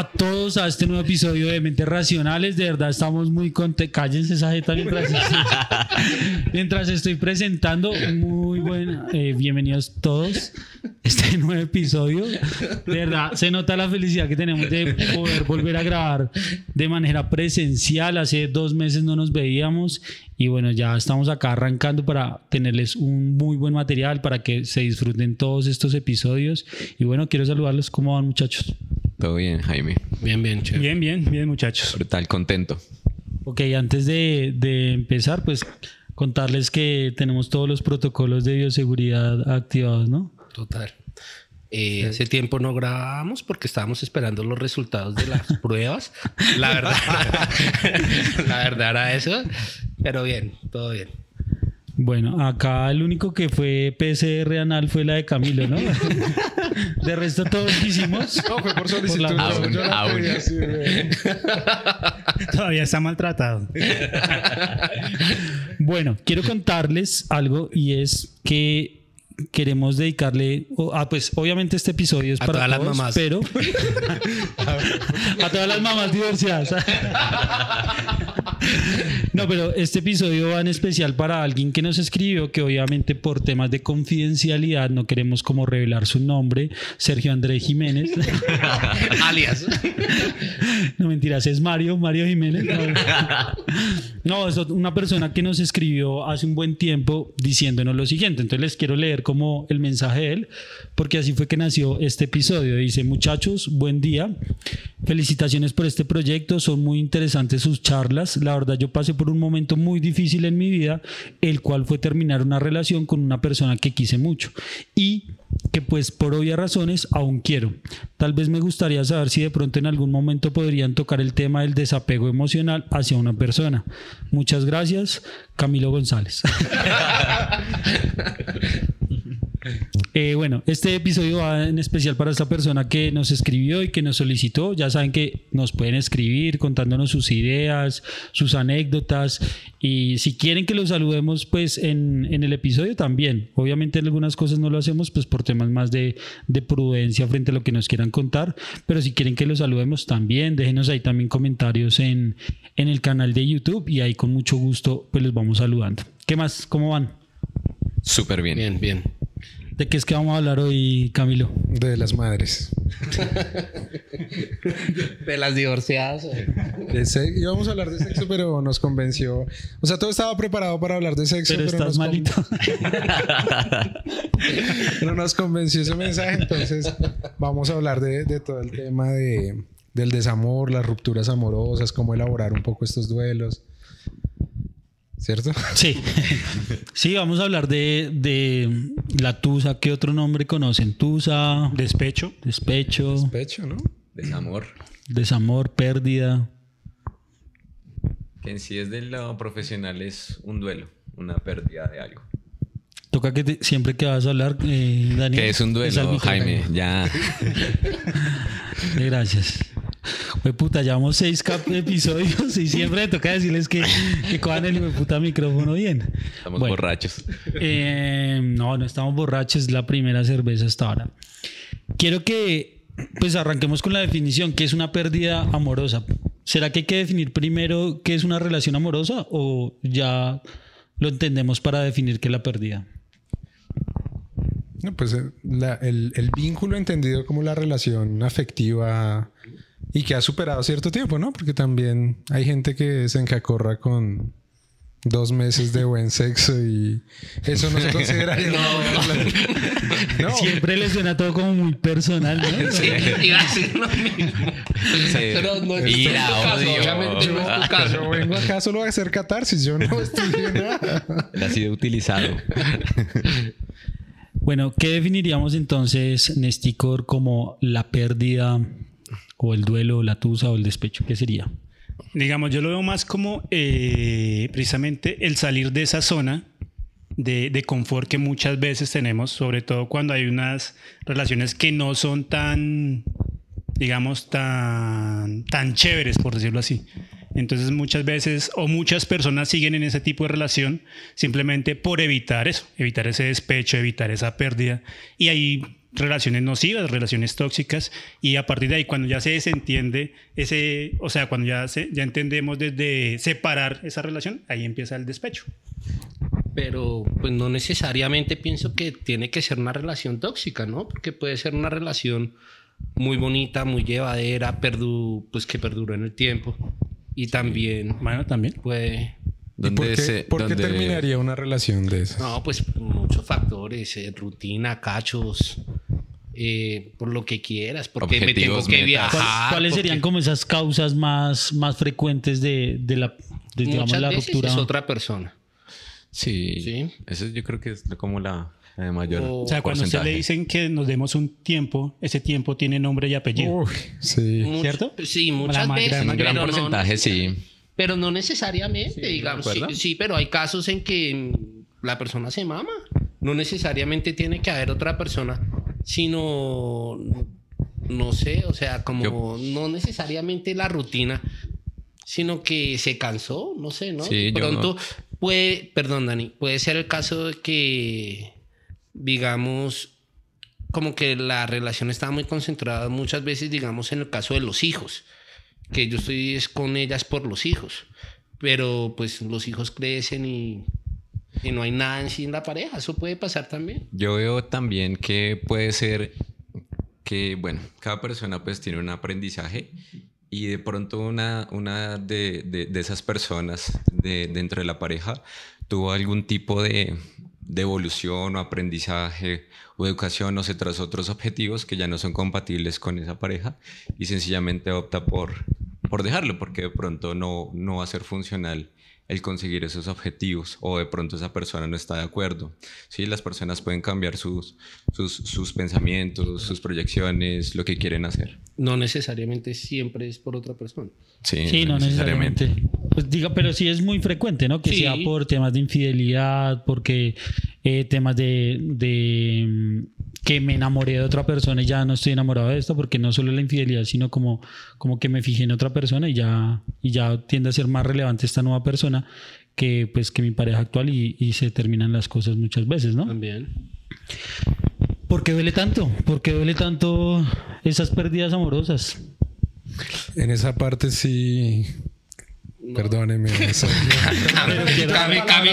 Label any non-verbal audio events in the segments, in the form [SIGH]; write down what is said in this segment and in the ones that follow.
a todos a este nuevo episodio de Mentes Racionales. De verdad estamos muy contentos. Cállense esa jeta mientras, [LAUGHS] mientras estoy presentando. Muy buena. Eh, bienvenidos todos a este nuevo episodio. De verdad, se nota la felicidad que tenemos de poder volver a grabar de manera presencial. Hace dos meses no nos veíamos y bueno, ya estamos acá arrancando para tenerles un muy buen material para que se disfruten todos estos episodios. Y bueno, quiero saludarlos. ¿Cómo van, muchachos? Todo bien, Jaime. Bien, bien, chévere. Bien, bien, bien, muchachos. Brutal, contento. Ok, antes de, de empezar, pues contarles que tenemos todos los protocolos de bioseguridad activados, ¿no? Total. Eh, hace tiempo no grabábamos porque estábamos esperando los resultados de las [LAUGHS] pruebas. La verdad, [LAUGHS] la verdad era eso. Pero bien, todo bien. Bueno, acá el único que fue PCR anal fue la de Camilo, ¿no? [LAUGHS] De resto todos hicimos. No, fue por solicitud. Por la- no, Aún, la aún. así, güey. Todavía está maltratado. [LAUGHS] Bueno, quiero contarles algo y es que queremos dedicarle, ah, pues obviamente este episodio es A para todas las mamás. pero [LAUGHS] a todas las mamás divorciadas. No, pero este episodio va en especial para alguien que nos escribió que obviamente por temas de confidencialidad no queremos como revelar su nombre, Sergio Andrés Jiménez. [LAUGHS] Alias. No mentiras, es Mario, Mario Jiménez. No, es una persona que nos escribió hace un buen tiempo diciéndonos lo siguiente. Entonces les quiero leer como el mensaje de él, porque así fue que nació este episodio. Dice, muchachos, buen día. Felicitaciones por este proyecto, son muy interesantes sus charlas. La verdad yo pasé por un momento muy difícil en mi vida, el cual fue terminar una relación con una persona que quise mucho. Y que pues por obvias razones aún quiero. Tal vez me gustaría saber si de pronto en algún momento podrían tocar el tema del desapego emocional hacia una persona. Muchas gracias, Camilo González. [LAUGHS] Eh, bueno, este episodio va en especial para esta persona que nos escribió y que nos solicitó. Ya saben que nos pueden escribir contándonos sus ideas, sus anécdotas y si quieren que los saludemos pues en, en el episodio también. Obviamente en algunas cosas no lo hacemos pues por temas más de, de prudencia frente a lo que nos quieran contar, pero si quieren que los saludemos también, déjenos ahí también comentarios en, en el canal de YouTube y ahí con mucho gusto pues los vamos saludando. ¿Qué más? ¿Cómo van? Súper bien. Bien, bien. ¿De qué es que vamos a hablar hoy, Camilo? De las madres. [LAUGHS] De las divorciadas. De Íbamos a hablar de sexo, pero nos convenció. O sea, todo estaba preparado para hablar de sexo, Pero pero, estás nos, malito. [LAUGHS] pero nos convenció ese mensaje. Entonces, vamos a hablar de, de todo el tema de, del desamor, las rupturas amorosas, cómo elaborar un poco estos duelos. ¿Cierto? Sí. [LAUGHS] Sí, vamos a hablar de, de la Tusa. ¿Qué otro nombre conocen? Tusa, Despecho. despecho, Pecho, ¿no? Desamor. desamor, pérdida. Que en sí es del lado profesional es un duelo, una pérdida de algo. Toca que te- siempre que vas a hablar, eh, Daniel. Que es un duelo. Jaime. Ya. [LAUGHS] Gracias. Pues puta, llevamos seis episodios y siempre me toca decirles que, que cojan el puta micrófono bien. Estamos Bueno. borrachos. Eh, no, no estamos borrachos, es la primera cerveza hasta ahora. Quiero que pues arranquemos con la definición, ¿qué es una pérdida amorosa? ¿Será que hay que definir primero qué es una relación amorosa o ya lo entendemos para definir qué es la pérdida? No, pues eh, la- el, el vínculo entendido como la relación afectiva y que ha superado cierto tiempo, ¿no? Porque también hay gente que se encacorra con dos meses de buen sexo y eso no se [LAUGHS] una relación. No, Siempre le suena todo como muy personal, ¿no? [LAUGHS] Sí, iba a lo mismo. Pero no es tu caso, obviamente no es tu caso. yo vengo acá solo a hacer catarsis, yo no [LAUGHS] estudié nada. Ha sido utilizado. Bueno, ¿qué definiríamos entonces, Nesticor, como la pérdida o el duelo, la tusa o el despecho? ¿Qué sería? Digamos, yo lo veo más como eh, precisamente el salir de esa zona de, de confort que muchas veces tenemos, sobre todo cuando hay unas relaciones que no son tan, digamos, tan, tan chéveres, por decirlo así. Entonces muchas veces o muchas personas siguen en ese tipo de relación simplemente por evitar eso, evitar ese despecho, evitar esa pérdida. Y ahí relaciones nocivas, relaciones tóxicas, y a partir de ahí, cuando ya se desentiende ese, o sea, cuando ya, se, ya entendemos desde separar esa relación, ahí empieza el despecho. Pero pues no necesariamente pienso que tiene que ser una relación tóxica, ¿no? Porque puede ser una relación muy bonita, muy llevadera, perdu pues que perduró en el tiempo. Y también Bueno, también. puede... ¿Y por qué, se- por qué donde- terminaría una relación de esas? No, pues muchos factores, eh, rutina, cachos, eh, por lo que quieras, porque me tengo Objetivos, que metas. viajar. ¿Cuál- ¿Cuáles porque serían como esas causas más, más frecuentes de, de la, de, digamos, Muchas la veces ruptura? es otra persona. Sí. Sí. Eso yo creo que es como la, de mayor. O- O sea, cuando usted le dicen que nos demos un tiempo, ese tiempo tiene nombre y apellido. Uy, sí. ¿Cierto? Sí, muchas veces. gran- un gran no- porcentaje, sí. Pero no necesariamente, digamos. Sí, sí, pero hay casos en que la persona se mama. No necesariamente tiene que haber otra persona, sino, no sé, o sea, como Yo- no necesariamente la rutina, sino que se cansó, no sé, ¿no? Sí, pronto puede, perdón, Dani, puede ser el caso de que, digamos, como que la relación estaba muy concentrada muchas veces, digamos, en el caso de los hijos, que yo estoy es con ellas por los hijos, pero pues los hijos crecen y, y no hay nada en sí en la pareja, eso puede pasar también. Yo veo también que puede ser que, bueno, cada persona pues tiene un aprendizaje y de pronto una, una de, de- de esas personas de, dentro de la pareja tuvo algún tipo de, de evolución o aprendizaje o educación o se trazó otros objetivos que ya no son compatibles con esa pareja y sencillamente opta por, por dejarlo porque de pronto no, no va a ser funcional el conseguir esos objetivos o de pronto esa persona no está de acuerdo. Sí, las personas pueden cambiar sus, sus, sus pensamientos, sus proyecciones, lo que quieren hacer. No necesariamente siempre es por otra persona. Sí, Sí, no necesariamente. Pues diga, pero sí es muy frecuente, ¿no? Que Sí. sea por temas de infidelidad, porque eh, temas de, de, mm, que me enamoré de otra persona y ya no estoy enamorado de esta, porque no solo la infidelidad, sino como, como que me fijé en otra persona y ya, y ya tiende a ser más relevante esta nueva persona que pues que mi pareja actual y, y se terminan las cosas muchas veces, ¿no? También. ¿Por qué duele tanto? ¿Por qué duele tanto esas pérdidas amorosas? En esa parte sí. Perdóneme. [LAUGHS] Sergio. Cami, Cami.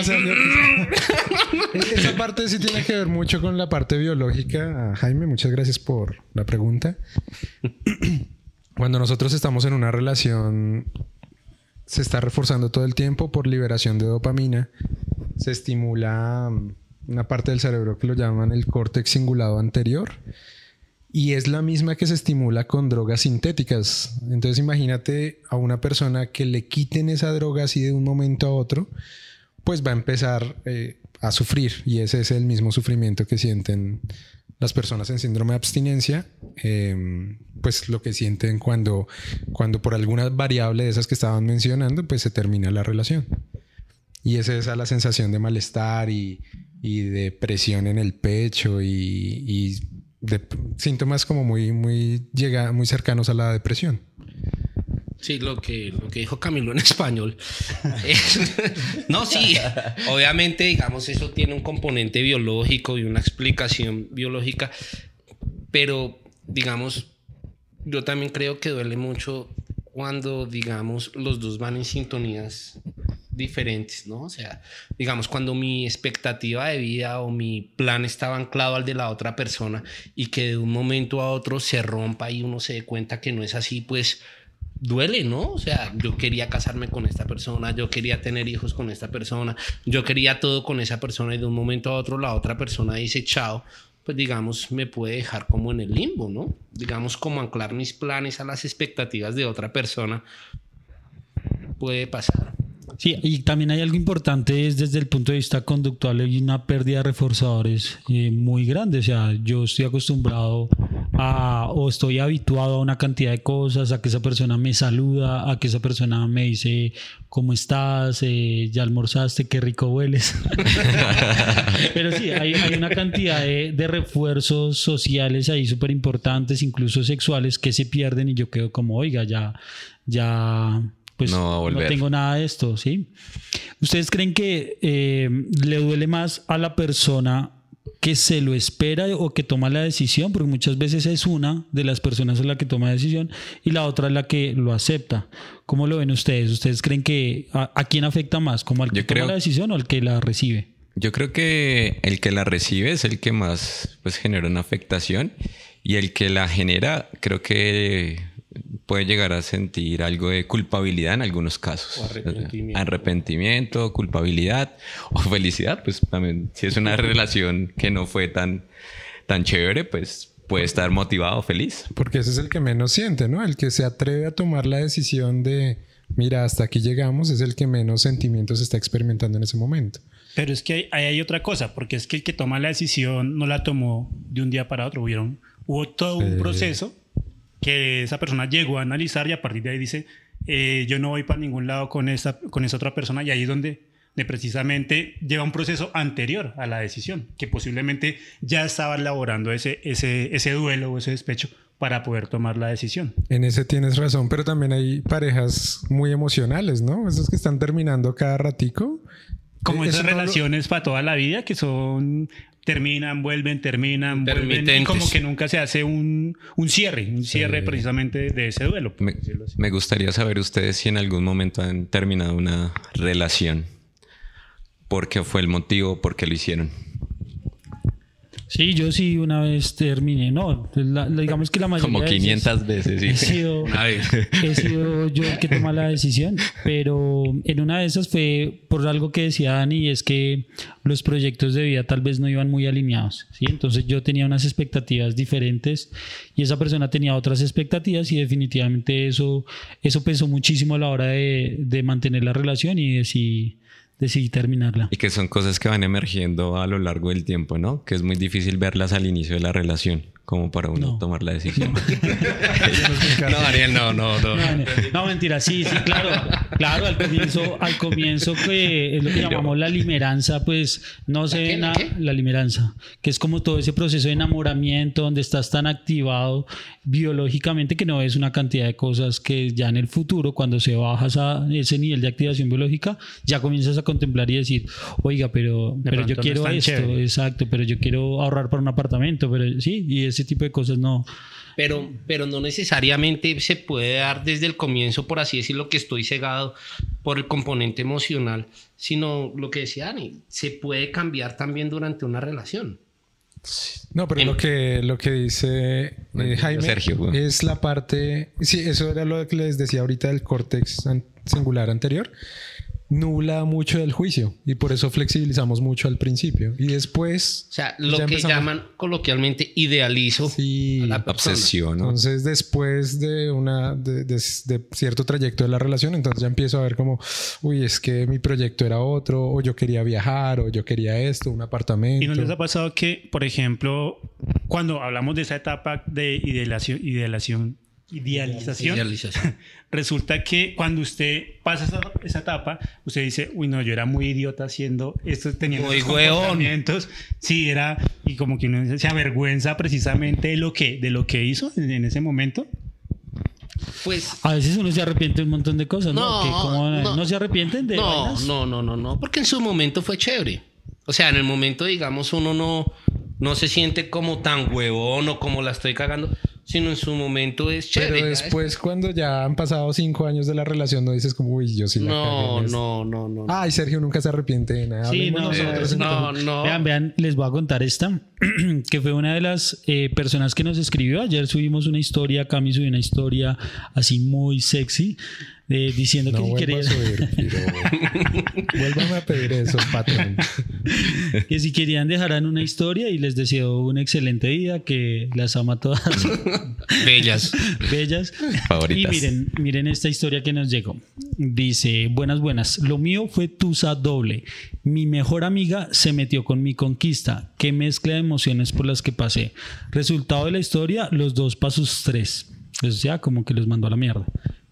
Esa parte sí tiene que ver mucho con la parte biológica. Jaime, muchas gracias por la pregunta. [CLEARS THROAT] Cuando nosotros estamos en una relación, se está reforzando todo el tiempo por liberación de dopamina. Se estimula mm, una parte del cerebro que lo llaman el córtex cingulado anterior. Y es la misma que se estimula con drogas sintéticas. Entonces imagínate a una persona que le quiten esa droga así de un momento a otro, pues va a empezar eh, a sufrir. Y ese es el mismo sufrimiento que sienten las personas en síndrome de abstinencia, eh, pues lo que sienten cuando, cuando por alguna variable de esas que estaban mencionando, pues se termina la relación. Y es esa la sensación de malestar y, y de presión en el pecho y de síntomas como muy, muy, llega, muy cercanos a la depresión. Sí, lo que, lo que dijo Camilo en [LAUGHS] español. Es- [LAUGHS] no, sí, obviamente, digamos, eso tiene un componente biológico y una explicación biológica, pero, digamos, yo también creo que duele mucho cuando, digamos, los dos van en sintonías diferentes, ¿no? O sea, digamos, cuando mi expectativa de vida o mi plan estaba anclado al de la otra persona y que de un momento a otro se rompa y uno se dé cuenta que no es así, pues duele, ¿no? O sea, yo quería casarme con esta persona, yo quería tener hijos con esta persona, yo quería todo con esa persona y de un momento a otro la otra persona dice chao, pues digamos, me puede dejar como en el limbo, ¿no? Digamos, como anclar mis planes a las expectativas de otra persona puede pasar. Sí, y también hay algo importante es desde el punto de vista conductual hay una pérdida de reforzadores eh, muy grande. O sea, yo estoy acostumbrado a o estoy habituado a una cantidad de cosas, a que esa persona me saluda, a que esa persona me dice cómo estás, Eh, ya almorzaste, qué rico hueles. [LAUGHS] Pero sí, hay, hay una cantidad de, de refuerzos sociales ahí súper importantes, incluso sexuales, que se pierden y yo quedo como, oiga, ya, ya, pues No a volver. tengo nada de esto, ¿sí? ¿Ustedes creen que eh, le duele más a la persona que se lo espera o que toma la decisión, porque muchas veces es una de las personas la que toma la decisión y la otra es la que lo acepta. ¿Cómo lo ven ustedes? ¿Ustedes creen que a, quién afecta más? ¿Como al que toma la decisión o al que la recibe? Yo creo que el que la recibe es el que más pues, genera una afectación y el que la genera creo que puede llegar a sentir algo de culpabilidad en algunos casos. arrepentimiento. arrepentimiento. culpabilidad o felicidad, pues también si es una relación que no fue tan, tan chévere, pues puede estar motivado, feliz. Porque ese es el que menos siente, ¿no? El que se atreve a tomar la decisión de, mira, hasta aquí llegamos, es el que menos sentimientos está experimentando en ese momento. Pero es que ahí hay, otra cosa, porque es que el que toma la decisión no la tomó de un día para otro, hubieron, hubo todo un proceso que esa persona llegó a analizar y a partir de ahí dice, eh, yo no voy para ningún lado con esa, con esa otra persona y ahí es donde de precisamente lleva un proceso anterior a la decisión, que posiblemente ya estaba elaborando ese, ese, ese duelo o ese despecho para poder tomar la decisión. En ese tienes razón, pero también hay parejas muy emocionales, ¿no? Esos que están terminando cada ratico. Como esas relaciones para toda la vida, que son terminan, vuelven, terminan, vuelven, y como que nunca se hace un, un cierre, un cierre precisamente de ese duelo. Me, me, gustaría saber ustedes si en algún momento han terminado una relación. ¿Por qué fue el motivo? ¿Por qué lo hicieron? Sí, yo sí una vez terminé. No, digamos que la mayoría. Como 500 veces, sí. He sido, [LAUGHS] he sido yo el que toma la decisión, pero en una de esas fue por algo que decía Dani, es que los proyectos de vida tal vez no iban muy alineados. ¿sí? Entonces yo tenía unas expectativas diferentes y esa persona tenía otras expectativas, y definitivamente eso, eso pesó muchísimo a la hora de, de mantener la relación y de si decidí terminarla. Y que son cosas que van emergiendo a lo largo del tiempo, ¿no? Que es muy difícil verlas al inicio de la relación como para uno tomar la decisión. [LAUGHS] No. [LAUGHS] Ariel, no, no, no. No, mentira, sí, sí, claro. Claro, al comienzo, al comienzo que es lo que llamamos la limeranza, pues no se ve nada, la limeranza, que es como todo ese proceso de enamoramiento donde estás tan activado biológicamente que no ves una cantidad de cosas que ya en el futuro, cuando se bajas a ese nivel de activación biológica, ya comienzas a contemplar y decir, oiga, pero, pero yo quiero esto, exacto, pero yo quiero ahorrar para un apartamento, pero sí, y es ese tipo de cosas no. Pero, pero no necesariamente se puede dar desde el comienzo, por así decirlo, que estoy cegado por el componente emocional, sino lo que decía Dani, se puede cambiar también durante una relación. No, pero lo que, lo que dice eh, Jaime Sergio, es la parte, sí, eso era lo que les decía ahorita del córtex singular anterior, nubla mucho del juicio y por eso flexibilizamos mucho al principio. Y después o sea lo que llaman coloquialmente idealizo sí, la obsesión entonces después de una de, cierto trayecto de la relación entonces ya empiezo a ver como uy es que mi proyecto era otro o yo quería viajar o yo quería esto un apartamento y no les ha pasado que por ejemplo cuando hablamos de esa etapa de idealización, idealización idealización. [LAUGHS] Resulta que cuando usted pasa esa, etapa, usted dice, uy, no, yo era muy idiota haciendo esto, teniendo muy comportamientos. Sí, era, y como que uno se avergüenza precisamente de lo que, de lo que hizo en, ese momento. Pues, a veces uno se arrepiente de un montón de cosas, ¿no? no, se arrepienten de no, No, no, no, no, porque en su momento fue chévere. O sea, en el momento, digamos, uno no, no se siente como tan huevón o como la estoy cagando sino en su momento es chévere. Pero después, cuando ya han pasado cinco años de la relación, no dices como, uy, yo sí la No, no, no, no. Ay, Sergio nunca se arrepiente de nada. Sí, no, no, no, Vean, vean, les voy a contar esta, [CLEARS THROAT] que fue una de las eh, personas que nos escribió. Ayer subimos una historia, Cami subió una historia así muy sexy diciendo que si querían. Vuélvame a pedir eso, patrón. que si querían dejarán una historia y les deseo una excelente vida, que las ama todas. Bellas. [LAUGHS] Bellas. Favoritas. Y miren, miren esta historia que nos llegó. Dice, buenas, buenas. Lo mío fue tusa doble. Mi mejor amiga se metió con mi conquista. Qué mezcla de emociones por las que pasé. Resultado de la historia, los dos pasos tres. O sea, como que los mandó a la mierda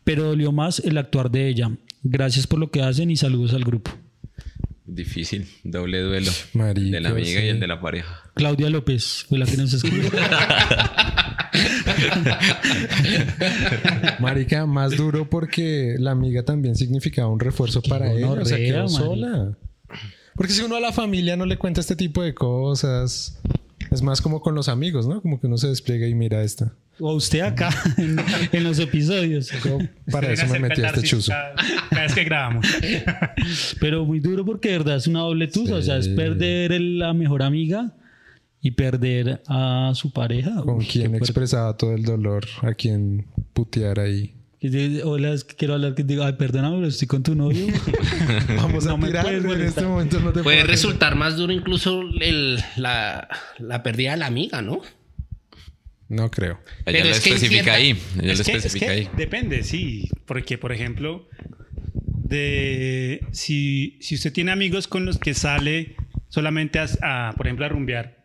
pero dolió más el actuar de ella. Gracias por lo que hacen y saludos al grupo. Difícil, doble duelo. de la amiga y el de la pareja. Claudia López fue la que nos escribió. [LAUGHS] Marica, más duro porque la amiga también significaba un refuerzo para ella. O sea, quedó sola. Porque si uno a la familia no le cuenta este tipo de cosas, es más como con los amigos, ¿no? Como que uno se despliega y mira esta. O usted acá [LAUGHS] en, en los episodios. Yo para eso me metí a este chuzo. Cada, vez que grabamos. [LAUGHS] Pero muy duro porque de verdad es una doble tusa. O sea, es perder la mejor amiga y perder a su pareja. Con Uy, quien expresaba todo el dolor, a quien putear ahí. Que te- Hola, es que quiero hablar diga, ay, perdóname, pero estoy con tu novio. [LAUGHS] Vamos a No tirar, en molestar. este momento no te Puede puedo resultar más duro incluso el- la, la pérdida de la amiga, ¿no? No creo. Pero Ella lo es que en especifica cierta- ahí. Ella Es lo que, es especifica que ahí. depende, sí. Porque, por ejemplo, de si, si usted tiene amigos con los que sale solamente a, a, por ejemplo, a rumbear,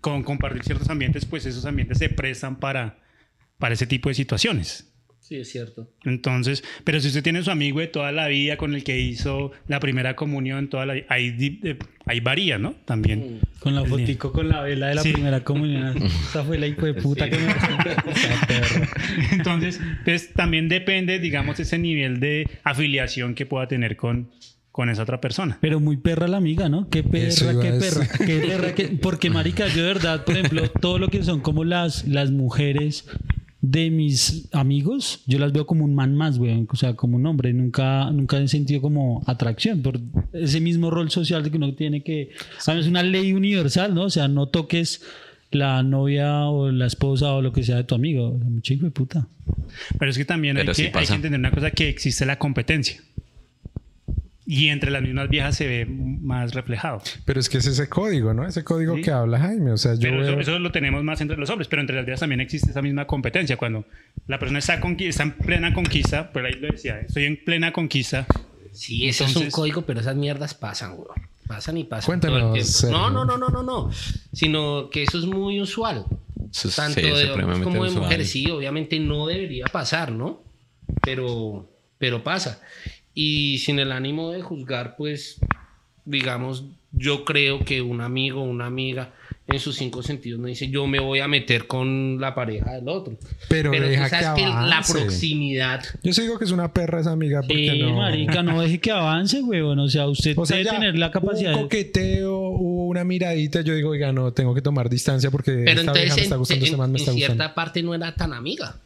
con compartir ciertos ambientes, pues esos ambientes se prestan para, para ese tipo de situaciones. Sí, es cierto. Entonces, pero si usted tiene su amigo de toda la vida con el que hizo la primera comunión, toda la, ahí, eh, ahí varía, ¿no? También. Con la fotico con la vela de la Sí. primera comunión. [LAUGHS] Esa fue la hijo de puta que me Esa [LAUGHS] perra. Entonces, pues también depende, digamos, ese nivel de afiliación que pueda tener con, con esa otra persona. Pero muy perra la amiga, ¿no? Qué perra, qué perra. Qué perra, qué- Porque, marica, yo de verdad, por ejemplo, todo lo que son como las, las mujeres de mis amigos, yo las veo como un man más, güey. O sea, como un hombre. Nunca, nunca he sentido como atracción por ese mismo rol social de que uno tiene que... ¿Sabes? Es una ley universal, ¿no? O sea, no toques la novia o la esposa o lo que sea de tu amigo. Chico de puta. Pero es que también hay Pero sí que, hay pasa. que entender una cosa, que existe la competencia. Y entre las mismas viejas se ve más reflejado. Pero es que es ese código, ¿no? Ese código Sí. que habla Jaime. O sea, yo Pero eso, veo- eso lo tenemos más entre los hombres, pero entre las viejas también existe esa misma competencia. Cuando la persona está, está en plena conquista, pero ahí lo decía, estoy en plena conquista. Sí, ese es un Entonces- código, pero esas mierdas pasan, güey. Pasan y pasan. Cuéntanos, todo el tiempo. Sergio. No, no, no, no, no, no. Sino que eso es muy usual. Eso es- Tanto sí, de hombres como de mujeres. Sí, obviamente no debería pasar, ¿no? Pero, pero pasa. Y sin el ánimo de juzgar, pues, digamos, yo creo que un amigo o una amiga en sus cinco sentidos no dice yo me voy a meter con la pareja del otro. Pero tú deja sabes que que la proximidad Yo sí digo que es una perra esa amiga porque Sí, no... marica, no deje que avance, güey. O sea, usted O sea, debe tener la capacidad Un de... coqueteo, hubo una miradita. Yo digo, oiga, no, tengo que tomar distancia porque Pero esta entonces vieja me en, está gustando, en- este man me en está cierta gustando. parte no era tan amiga.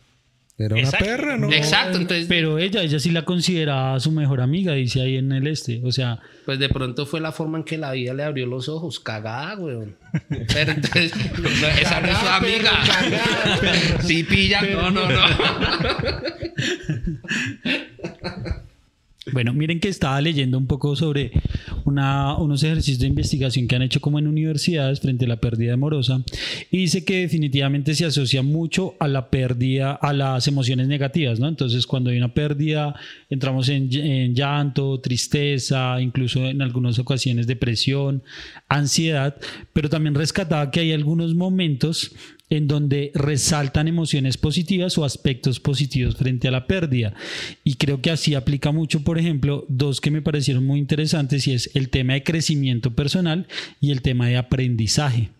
Era una Exacto. perra, ¿no? Exacto, entonces Pero ella, ella sí la consideraba su mejor amiga, dice ahí en el este. O sea, pues de pronto fue la forma en que la vida le abrió los ojos, cagada, weón. Pero entonces [LAUGHS] no, esa no es su amiga. Sí pilla, no, no, no. [LAUGHS] Bueno, miren que estaba leyendo un poco sobre unos ejercicios de investigación que han hecho como en universidades frente a la pérdida amorosa y dice que definitivamente se asocia mucho a la pérdida, a las emociones negativas, ¿no? Entonces cuando hay una pérdida entramos en, en llanto, tristeza, incluso en algunas ocasiones depresión, ansiedad, pero también rescataba que hay algunos momentos en donde resaltan emociones positivas o aspectos positivos frente a la pérdida. Y creo que así aplica mucho, por ejemplo, dos que me parecieron muy interesantes y es el tema de crecimiento personal y el tema de aprendizaje.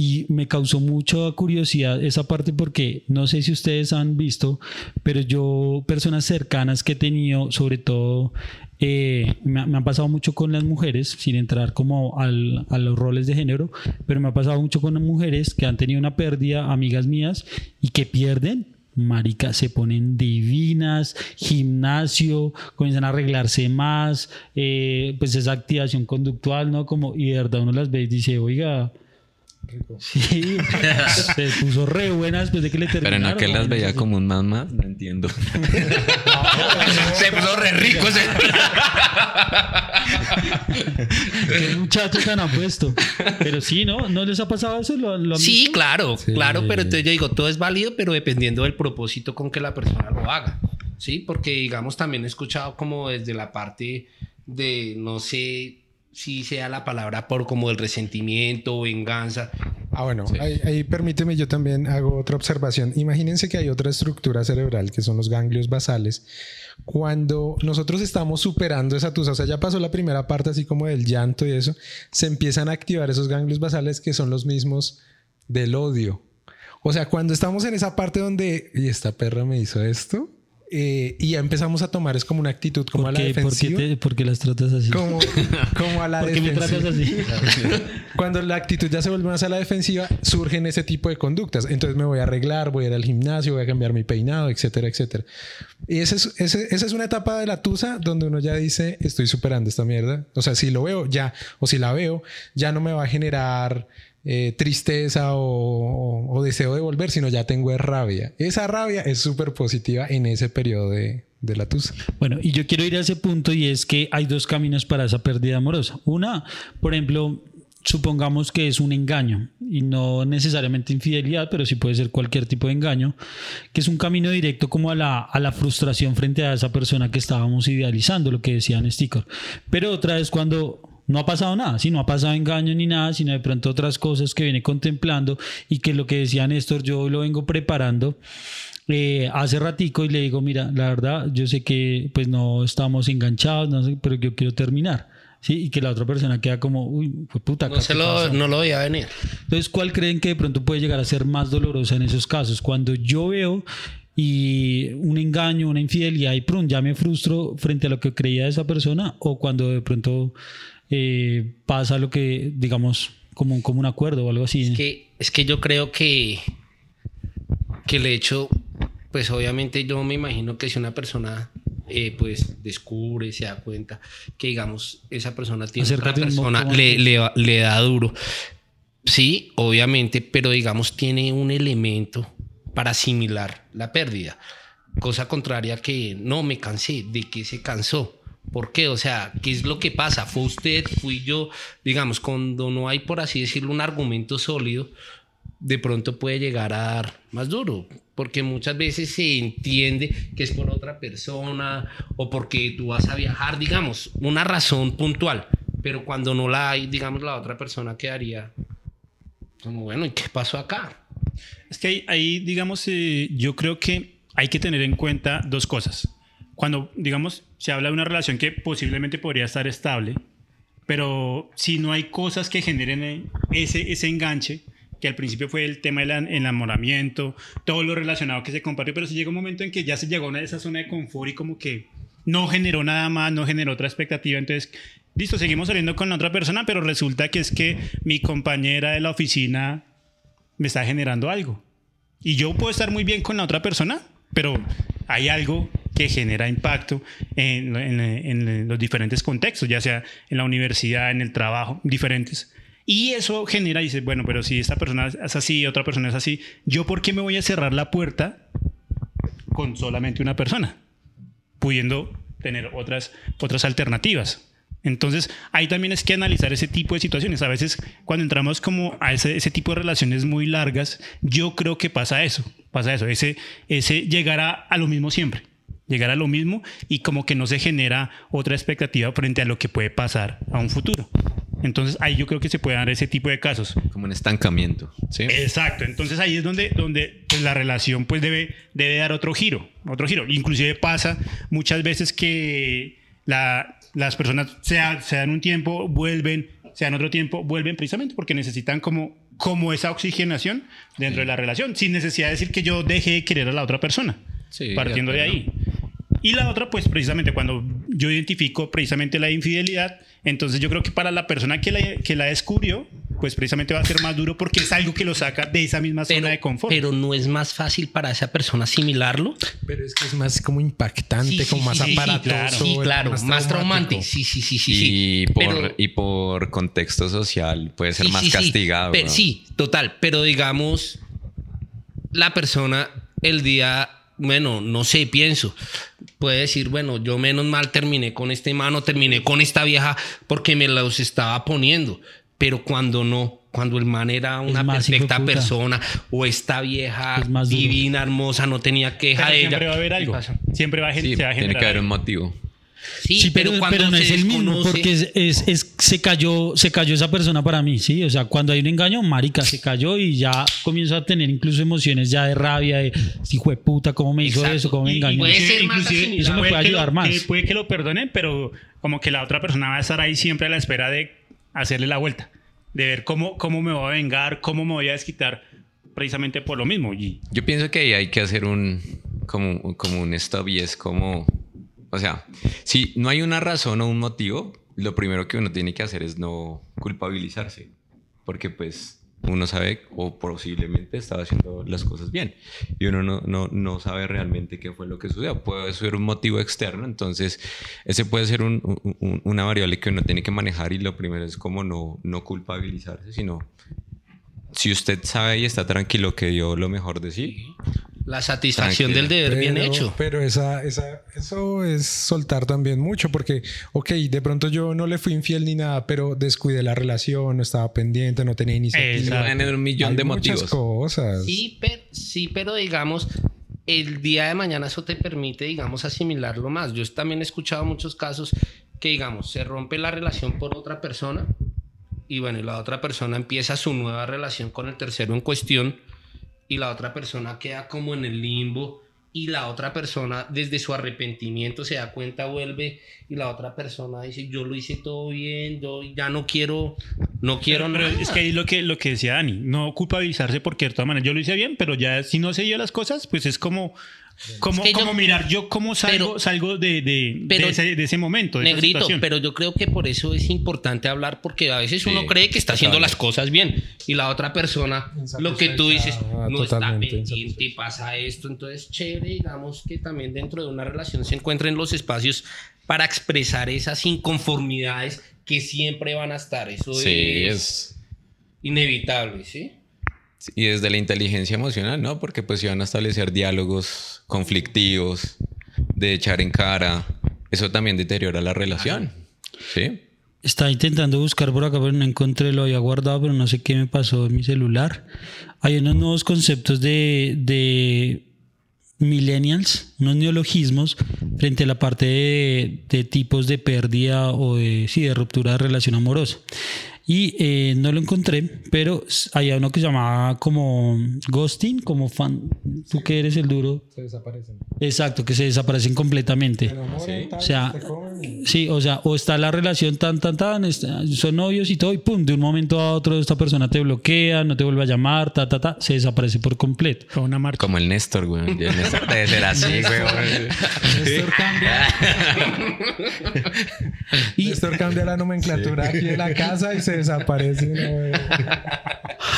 Y me causó mucha curiosidad esa parte porque no sé si ustedes han visto, pero yo, personas cercanas que he tenido, sobre todo, eh, me, me han pasado mucho con las mujeres, sin entrar como al- a los roles de género, pero me ha pasado mucho con las mujeres que han tenido una pérdida, amigas mías, y que pierden. Marica, se ponen divinas, gimnasio, comienzan a arreglarse más, eh, pues esa activación conductual, ¿no? Como, y de verdad uno las ve y dice, oiga, Sí, se puso re buena después de que le Pero terminaron. no que las ¿no? veía como un man más, no entiendo. [LAUGHS] Se puso re rico. se- [LAUGHS] Qué muchacho tan apuesto. Pero sí, ¿no? ¿No les ha pasado eso? ¿Lo, lo han Sí, visto? claro, Sí. claro, pero entonces yo digo, todo es válido, pero dependiendo del propósito con que la persona lo haga. Sí, porque digamos también he escuchado como desde la parte de, no sé si sea la palabra por como el resentimiento venganza. Ah, bueno, Sí. ahí, ahí permíteme, yo también hago otra observación. Imagínense que hay otra estructura cerebral que son los ganglios basales. Cuando nosotros estamos superando esa tusa, o sea, ya pasó la primera parte así como del llanto y eso, se empiezan a activar esos ganglios basales que son los mismos del odio. O sea, cuando estamos en esa parte donde, y esta perra me hizo esto, eh, y ya empezamos a tomar es como una actitud como a ¿Por la qué, por, qué defensiva. te- por qué las tratas así? Como, como a la [LAUGHS] ¿Por qué me defensiva. tratas así? [LAUGHS] Cuando la actitud ya se vuelve más a la defensiva, surgen ese tipo de conductas. Entonces me voy a arreglar, voy a ir al gimnasio, voy a cambiar mi peinado, etcétera, etcétera. Y esa es, ese- esa es una etapa de la tusa donde uno ya dice, estoy superando esta mierda. O sea, si lo veo ya, o si la veo, ya no me va a generar eh, tristeza o, deseo de volver, sino ya tengo rabia. Esa rabia es súper positiva en ese periodo de, la tusa. Bueno, y yo quiero ir a ese punto y es que hay dos caminos para esa pérdida amorosa. Una, por ejemplo, supongamos que es un engaño y no necesariamente infidelidad, pero sí puede ser cualquier tipo de engaño, que es un camino directo como a la, a la frustración frente a esa persona que estábamos idealizando, lo que decían Sticker. Pero otra es cuando no ha pasado nada, sí, no ha pasado engaño ni nada, sino de pronto otras cosas que viene contemplando y que lo que decía Néstor, yo lo vengo preparando eh, hace ratico y le digo, mira, la verdad, yo sé que pues no estamos enganchados, no sé, pero yo quiero terminar. ¿sí? Y que la otra persona queda como, uy, pues puta, No, ¿qué se lo, pasó?". no lo veía venir. Entonces, ¿cuál creen que de pronto puede llegar a ser más dolorosa en esos casos? Cuando yo veo y un engaño, una infidelidad y ya me frustro frente a lo que creía de esa persona o cuando de pronto eh, pasa lo que, digamos, como, un- como un acuerdo o algo así. Es que, es que yo creo que, que el hecho, pues obviamente yo me imagino que si una persona eh, pues descubre, se da cuenta que digamos esa persona tiene otra persona, le, le, le da duro. Sí, obviamente, pero digamos tiene un elemento para asimilar la pérdida. Cosa contraria que no me cansé, de que se cansó. ¿Por qué? O sea, ¿qué es lo que pasa? ¿Fue usted? ¿Fui yo? Digamos, cuando no hay, por así decirlo, un argumento sólido, de pronto puede llegar a dar más duro. Porque muchas veces se entiende que es por otra persona o porque tú vas a viajar, digamos, una razón puntual. Pero cuando no la hay, digamos, la otra persona quedaría como, bueno, ¿y qué pasó acá? Es que ahí, digamos, eh, yo creo que hay que tener en cuenta dos cosas. Cuando, digamos, se habla de una relación que posiblemente podría estar estable, pero si no hay cosas que generen ese, ese enganche, que al principio fue el tema del en- enamoramiento, todo lo relacionado que se compartió, pero si llega un momento en que ya se llegó a esa zona de confort y como que no generó nada más, no generó otra expectativa, entonces, listo, seguimos saliendo con la otra persona, pero resulta que es que mi compañera de la oficina me está generando algo. Y yo puedo estar muy bien con la otra persona, pero hay algo que genera impacto en, los diferentes contextos, ya sea en la universidad, en el trabajo, diferentes. Y eso genera, dice, bueno, pero si esta persona es así, otra persona es así, ¿yo por qué me voy a cerrar la puerta con solamente una persona? Pudiendo tener otras, otras alternativas. Entonces, ahí también es que analizar ese tipo de situaciones. A veces, cuando entramos como a ese, ese tipo de relaciones muy largas, yo creo que pasa eso, pasa eso, ese, ese llegar a, a lo mismo siempre, llegar a lo mismo y como que no se genera otra expectativa frente a lo que puede pasar a un futuro. Entonces, ahí yo creo que se puede dar ese tipo de casos. Como un estancamiento. ¿sí? Exacto, entonces ahí es donde, donde pues, la relación pues debe, debe dar otro giro, otro giro. Inclusive pasa muchas veces que la- las personas se, se dan un tiempo, vuelven, se dan otro tiempo, vuelven precisamente porque necesitan como, como esa oxigenación dentro de la relación, sin necesidad de decir que yo deje de querer a la otra persona, Sí, partiendo de ahí. Y la otra, pues precisamente cuando yo identifico precisamente la infidelidad, entonces yo creo que para la persona que la, que la descubrió, pues precisamente va a ser más duro porque es algo que lo saca de esa misma Pero, zona de confort. pero no es más fácil para esa persona asimilarlo. Pero es que es más como impactante, Sí, sí, como más sí, sí, aparatoso. claro. Sí, claro, más, traumático. traumante. Sí, sí, sí, sí. y, sí. por, Pero- y por contexto social puede ser Sí, más castigado. ¿no? sí, total. Pero digamos, la persona el día, bueno, no sé, pienso, puede decir, bueno, yo menos mal terminé con este mano, terminé con esta vieja porque me los estaba poniendo. Pero cuando no, cuando el man era una más perfecta persona o esta vieja Es más duro. divina, hermosa, no tenía queja Pero de siempre ella. va a haber ¿Qué algo. Siempre va a, Sí, se va a tiene que haber algo. un motivo. Sí, Sí, pero, cuando pero no se es el mismo, desconoce- porque es, es- es- se, cayó, se cayó esa persona para mí, ¿sí? O sea, cuando hay un engaño, marica, se cayó y ya comienzo a tener incluso emociones ya de rabia, de hijo de puta, ¿cómo me hizo Exacto. eso? ¿Cómo me Y- y engañó? puede ser más inclusive asimilable. Eso me puede lo- ayudar más. que puede que lo perdonen, pero como que la otra persona va a estar ahí siempre a la espera de hacerle la vuelta, de ver cómo, cómo me voy a vengar, cómo me voy a desquitar precisamente por lo mismo. Y Yo pienso que ahí hay que hacer un, como, como un stop y es como, o sea, si no hay una razón o un motivo, lo primero que uno tiene que hacer es no culpabilizarse, porque pues uno sabe o posiblemente estaba haciendo las cosas bien y uno no, no, no sabe realmente qué fue lo que sucedió. Puede ser un motivo externo, entonces ese puede ser un- un- una variable que uno tiene que manejar y lo primero es como no, no culpabilizarse, sino si usted sabe y está tranquilo que dio lo mejor de sí, La satisfacción Tranquilo. del deber bien hecho. Pero esa, esa, eso es soltar también mucho, porque, ok, de pronto yo no le fui infiel ni nada, pero descuidé la relación, no estaba pendiente, no tenía iniciativa. Haber un millón Hay de muchas motivos. cosas. Sí, pero, sí, pero digamos, el día de mañana eso te permite, digamos, asimilarlo más. Yo también he escuchado muchos casos que, digamos, se rompe la relación por otra persona y bueno, y la otra persona empieza su nueva relación con el tercero en cuestión y la otra persona queda como en el limbo y la otra persona desde su arrepentimiento se da cuenta, vuelve y la otra persona dice, yo lo hice todo bien, yo ya no quiero, no quiero Pero nada. es que ahí lo que, lo que decía Dani, no culpabilizarse porque de todas maneras yo lo hice bien, pero ya si no se dio las cosas, pues es como, como, Es que yo- como mirar yo cómo salgo, Pero- salgo de, de, pero- de ese, de ese momento. Negrito, pero yo creo que por eso es importante hablar porque a veces Sí, uno cree que está haciendo total. las cosas bien y la otra persona, lo que tú dices, Ah, no está pendiente y pasa esto. Entonces, chévere, digamos que también dentro de una relación se encuentren los espacios para expresar esas inconformidades que siempre van a estar. Eso Sí, es, es... inevitable, ¿sí? Y desde la inteligencia emocional, ¿no? Porque pues si van a establecer diálogos conflictivos, de echar en cara, eso también deteriora la relación. ¿Sí? Estaba intentando buscar por acá, pero no encontré, lo había guardado, pero no sé qué me pasó en mi celular. Hay unos nuevos conceptos de, de millennials, unos neologismos frente a la parte de, de tipos de pérdida o de, sí, de ruptura de relación amorosa. Y eh, no lo encontré, pero había uno que se llamaba como ghosting, como fan. Tú que eres el duro. Se desaparecen. Exacto, que se desaparecen completamente. O sea, sí, o sea, o está la relación tan, tan, tan, está- son novios y todo, y pum, de un momento a otro esta persona te bloquea, no te vuelve a llamar, ta, ta, ta, se desaparece por completo. Una. Como el Néstor, güey. [LAUGHS] El Néstor debe ser así, güey. Néstor cambia. [LAUGHS] y Néstor cambia la nomenclatura aquí de la casa y se desaparece. ¿no?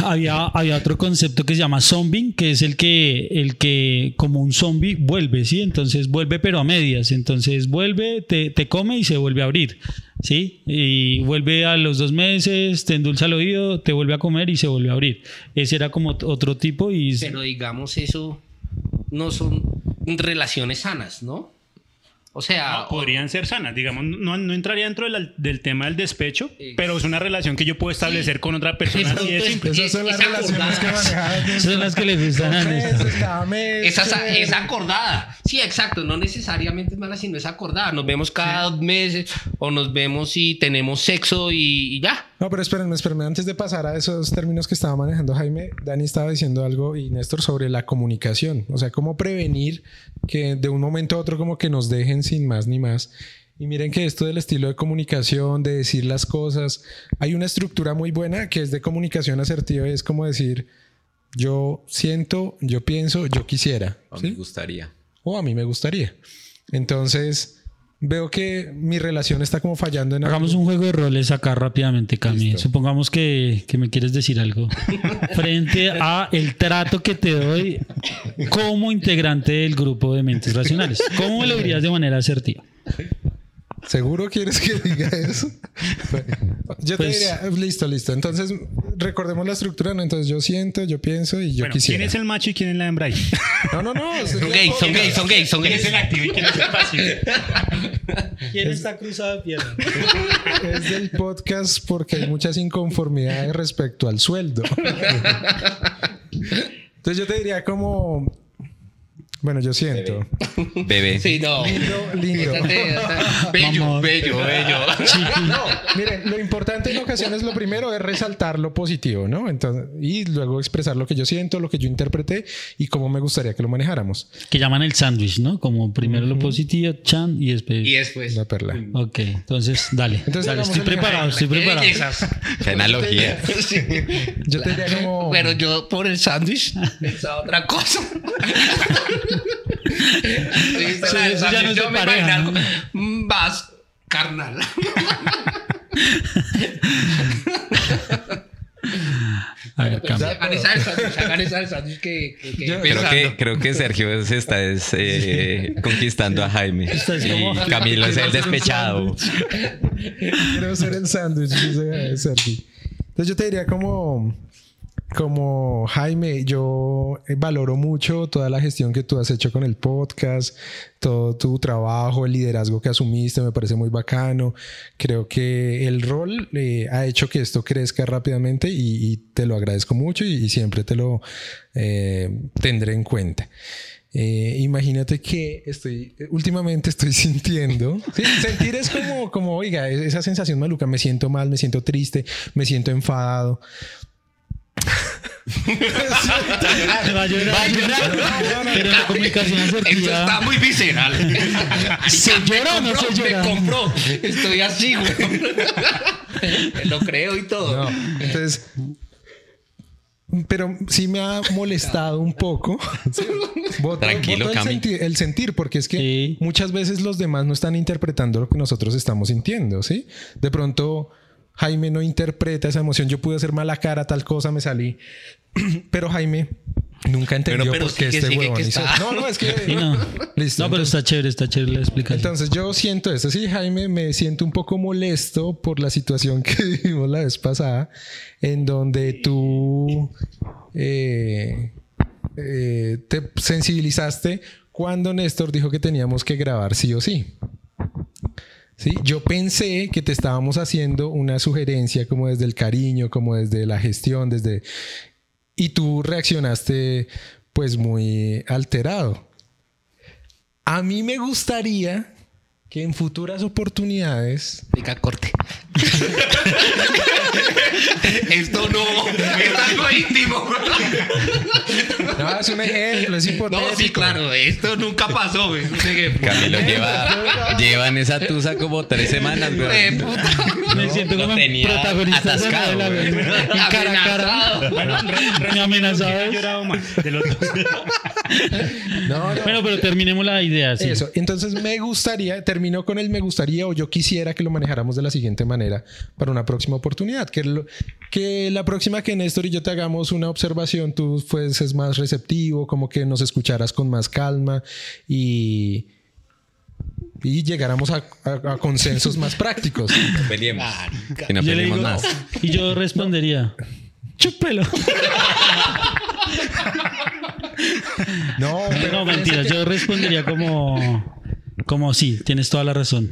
había, había otro concepto que se llama zombie, que es el que, el que como un zombie vuelve, ¿sí? Entonces vuelve pero a medias. Entonces vuelve, te, te come y se vuelve a abrir, ¿sí? Y vuelve a los dos meses, te endulza el oído, te vuelve a comer y se vuelve a abrir. Ese era como otro tipo y... Pero digamos, eso no son relaciones sanas, ¿no? O sea, No, podrían ser sanas, digamos, no, no entraría dentro de la- del tema del despecho, pero es una relación que yo puedo establecer con otra persona. así es- simple. Esas son las es relaciones que acordada. Esas son las que le gustan a Néstor. Cada mes, Esa es, es acordada. Sí, exacto. No necesariamente es mala, sino es acordada. Nos vemos cada dos meses o nos vemos y tenemos sexo y, y ya. No, pero espérenme, espérenme. Antes de pasar a esos términos que estaba manejando Jaime, Dani estaba diciendo algo y Néstor sobre la comunicación. O sea, cómo prevenir que de un momento a otro como que nos dejen sin más ni más. Y miren que esto del estilo de comunicación, de decir las cosas, hay una estructura muy buena que es de comunicación asertiva y es como decir, yo siento, yo pienso, yo quisiera. O ¿sí? Me gustaría. O a mí me gustaría. Entonces, veo que mi relación está como fallando en Hagamos algo. un juego de roles acá rápidamente, Cami. Listo. Supongamos que, que me quieres decir algo. [LAUGHS] Frente a el trato que te doy como integrante del grupo de mentes racionales. ¿Cómo lo dirías de manera asertiva? ¿Seguro quieres que diga eso? [LAUGHS] Yo te Pues- diría, listo, listo. Entonces, recordemos la estructura, ¿no? Entonces, yo siento, yo pienso y yo Bueno, quisiera. ¿quién es el macho y quién es la hembra ahí? No, no, no. [LAUGHS] Son gays, son gays, son gays, son ¿Quién es el activo y quién es el pasivo? ¿Quién está cruzado de piernas? Es del podcast porque hay muchas inconformidades respecto al sueldo. [LAUGHS] Entonces, yo te diría como... Bueno, yo siento. Bebé. Sí, no. Lindo, lindo. Bello, bello, bello. [LAUGHS] No, miren, lo importante en ocasiones, lo primero es resaltar lo positivo, ¿no? Entonces, y luego expresar lo que yo siento, lo que yo interpreté y cómo me gustaría que lo manejáramos. Que llaman el sándwich, ¿no? Como primero lo positivo, chan, y después... Y después. La perla. Ok, entonces dale. Entonces, dale estoy preparado, estoy preparado. Qué analogía. [LAUGHS] Sí. Yo te diría como... Pero yo por el sándwich [LAUGHS] pensaba otra cosa. Sí, Sí, eso ya no es de yo me pareja, ¿no? más carnal. A ver, cambia. Hagan esa hagan esa que, que, que Creo que, creo que Sergio se está es, eh, conquistando a Jaime. Y como- Camilo es el despechado. Quiero ser el sándwich, dice Sergi. Entonces yo te diría como, como Jaime, yo eh, valoro mucho toda la gestión que tú has hecho con el podcast, todo tu trabajo, el liderazgo que asumiste, me parece muy bacano. Creo que el rol eh, ha hecho que esto crezca rápidamente y, te lo agradezco mucho y, y siempre te lo eh, tendré en cuenta. Eh, imagínate que estoy, últimamente estoy [LAUGHS] sintiendo. Sí, sentir es como, como, oiga, e-, esa sensación maluca. Me siento mal, me siento triste, me siento enfadado. Va a llorar. Pero la comunicación Esto está muy visceral. ¿Se llora o no compró, se llora? Me compró. Estoy así, güey. Lo creo y todo. No, entonces. Pero sí me ha molestado un poco. Voto- Tranquilo, voto el, sentir, el sentir, porque es que Sí. muchas veces los demás no están interpretando lo que nosotros estamos sintiendo, ¿sí? De pronto Jaime no interpreta esa emoción. Yo pude hacer mala cara, tal cosa, me salí. [CLEARS THROAT] Pero Jaime nunca entendió pero por qué sigue, este sigue, huevón hizo-. No, no, es que... No. Listo, No, pero está chévere, está chévere la explicación. entonces yo siento esto, sí, Jaime, me siento un poco molesto por la situación [LAUGHS] que vivimos la vez pasada, en donde tú eh, eh, te sensibilizaste cuando Néstor dijo que teníamos que grabar sí o sí. Sí, yo pensé que te estábamos haciendo una sugerencia como desde el cariño, como desde la gestión, desde... Y tú reaccionaste pues muy alterado. A mí me gustaría que en futuras oportunidades Pica corte. [LAUGHS] Esto no es algo íntimo. No, es un ejemplo, es hipotético. No, sí, claro, esto nunca pasó, güey. Camilo [LAUGHS] lleva, lleva en esa tusa como tres semanas, güey. puta. Me siento como tenía protagonista de la atascado, güey. En cara a cara. Bueno, re- Me amenazaba. He llorado más de los dos. No, no. Bueno, pero terminemos la idea. sí. Eso, entonces me gustaría, termino con el me gustaría o yo quisiera que lo manejáramos de la siguiente manera para una próxima oportunidad, que, lo- que la próxima que Néstor y yo te hagamos una observación, tú fueses más receptivo, como que nos escucharas con más calma y, y llegáramos a, a- a consensos más prácticos. Peleemos. Y no Yo le peleemos digo, más. y yo respondería, [LAUGHS] chúpelo. [LAUGHS] No, pero No, mentira, yo respondería como, como sí, tienes toda la razón.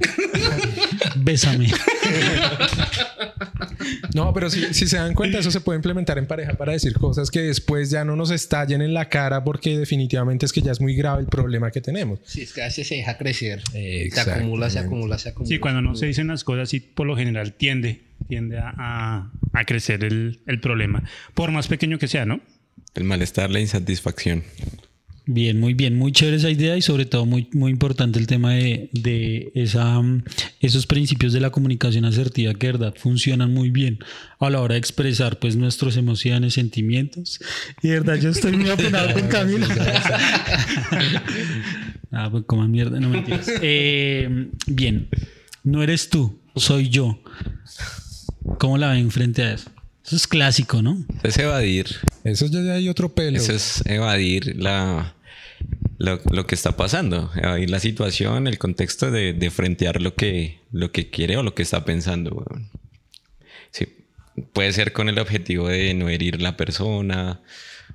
Bésame. No, pero si, si se dan cuenta, eso se puede implementar en pareja para decir cosas que después ya no nos estallen en la cara porque definitivamente es que ya es muy grave el problema que tenemos. Sí, es que a veces se deja crecer. Se acumula, se acumula, se acumula. Sí, cuando no se dicen las cosas, sí, por lo general tiende, tiende a, a- a crecer el, el problema. Por más pequeño que sea, ¿no? El malestar, la insatisfacción. Bien, muy bien, muy chévere esa idea y sobre todo muy, muy importante el tema de, de esa, esos principios de la comunicación asertiva que verdad funcionan muy bien a la hora de expresar pues nuestras emociones, sentimientos. Y de verdad yo estoy muy apenado con Camilo. [LAUGHS] [LAUGHS] ah, pues como mierda, no mentiras. Eh, bien, no eres tú, soy yo. ¿Cómo la ven frente a eso? Eso es clásico, ¿no? Es evadir. Eso ya hay otro pelo. Eso es evadir la, lo, lo que está pasando. Evadir la situación, el contexto de, de frentear lo que, lo que quiere o lo que está pensando. weón. Sí. Puede ser con el objetivo de no herir la persona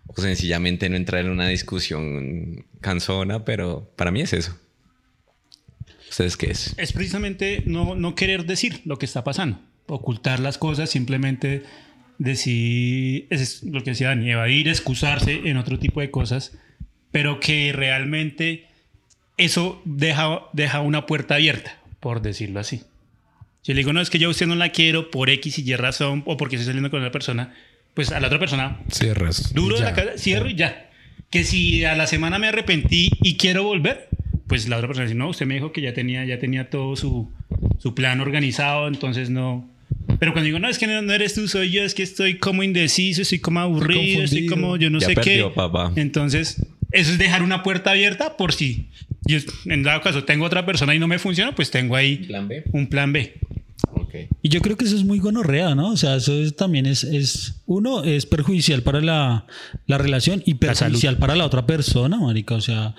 o sencillamente no entrar en una discusión cansona, pero para mí es eso. ¿Ustedes qué es? Es precisamente no, no querer decir lo que está pasando, ocultar las cosas, simplemente decir, es lo que decía Dani, evadir, excusarse en otro tipo de cosas, pero que realmente eso deja, deja una puerta abierta, por decirlo así. Si le digo, no, es que yo a usted no la quiero por X y Y razón o porque estoy saliendo con una persona, pues a la otra persona Cierras. duro de la cara, cierro y ya. Que si a la semana me arrepentí y quiero volver, pues la otra persona dice, no, usted me dijo que ya tenía, ya tenía todo su, su plan organizado, entonces no. Pero cuando digo, no, es que no, no eres tú, soy yo, es que estoy como indeciso, estoy como aburrido, estoy confundido. como yo no Ya sé perdió, qué. papá. Entonces, eso es dejar una puerta abierta por si yo, en dado caso tengo otra persona y no me funciona, pues tengo ahí Plan B. un plan B. Ok. Y yo creo que eso es muy gonorrea, ¿no? O sea, eso es- también es, es, uno, es perjudicial para la, la relación y La perjudicial para la otra persona, marica. O sea,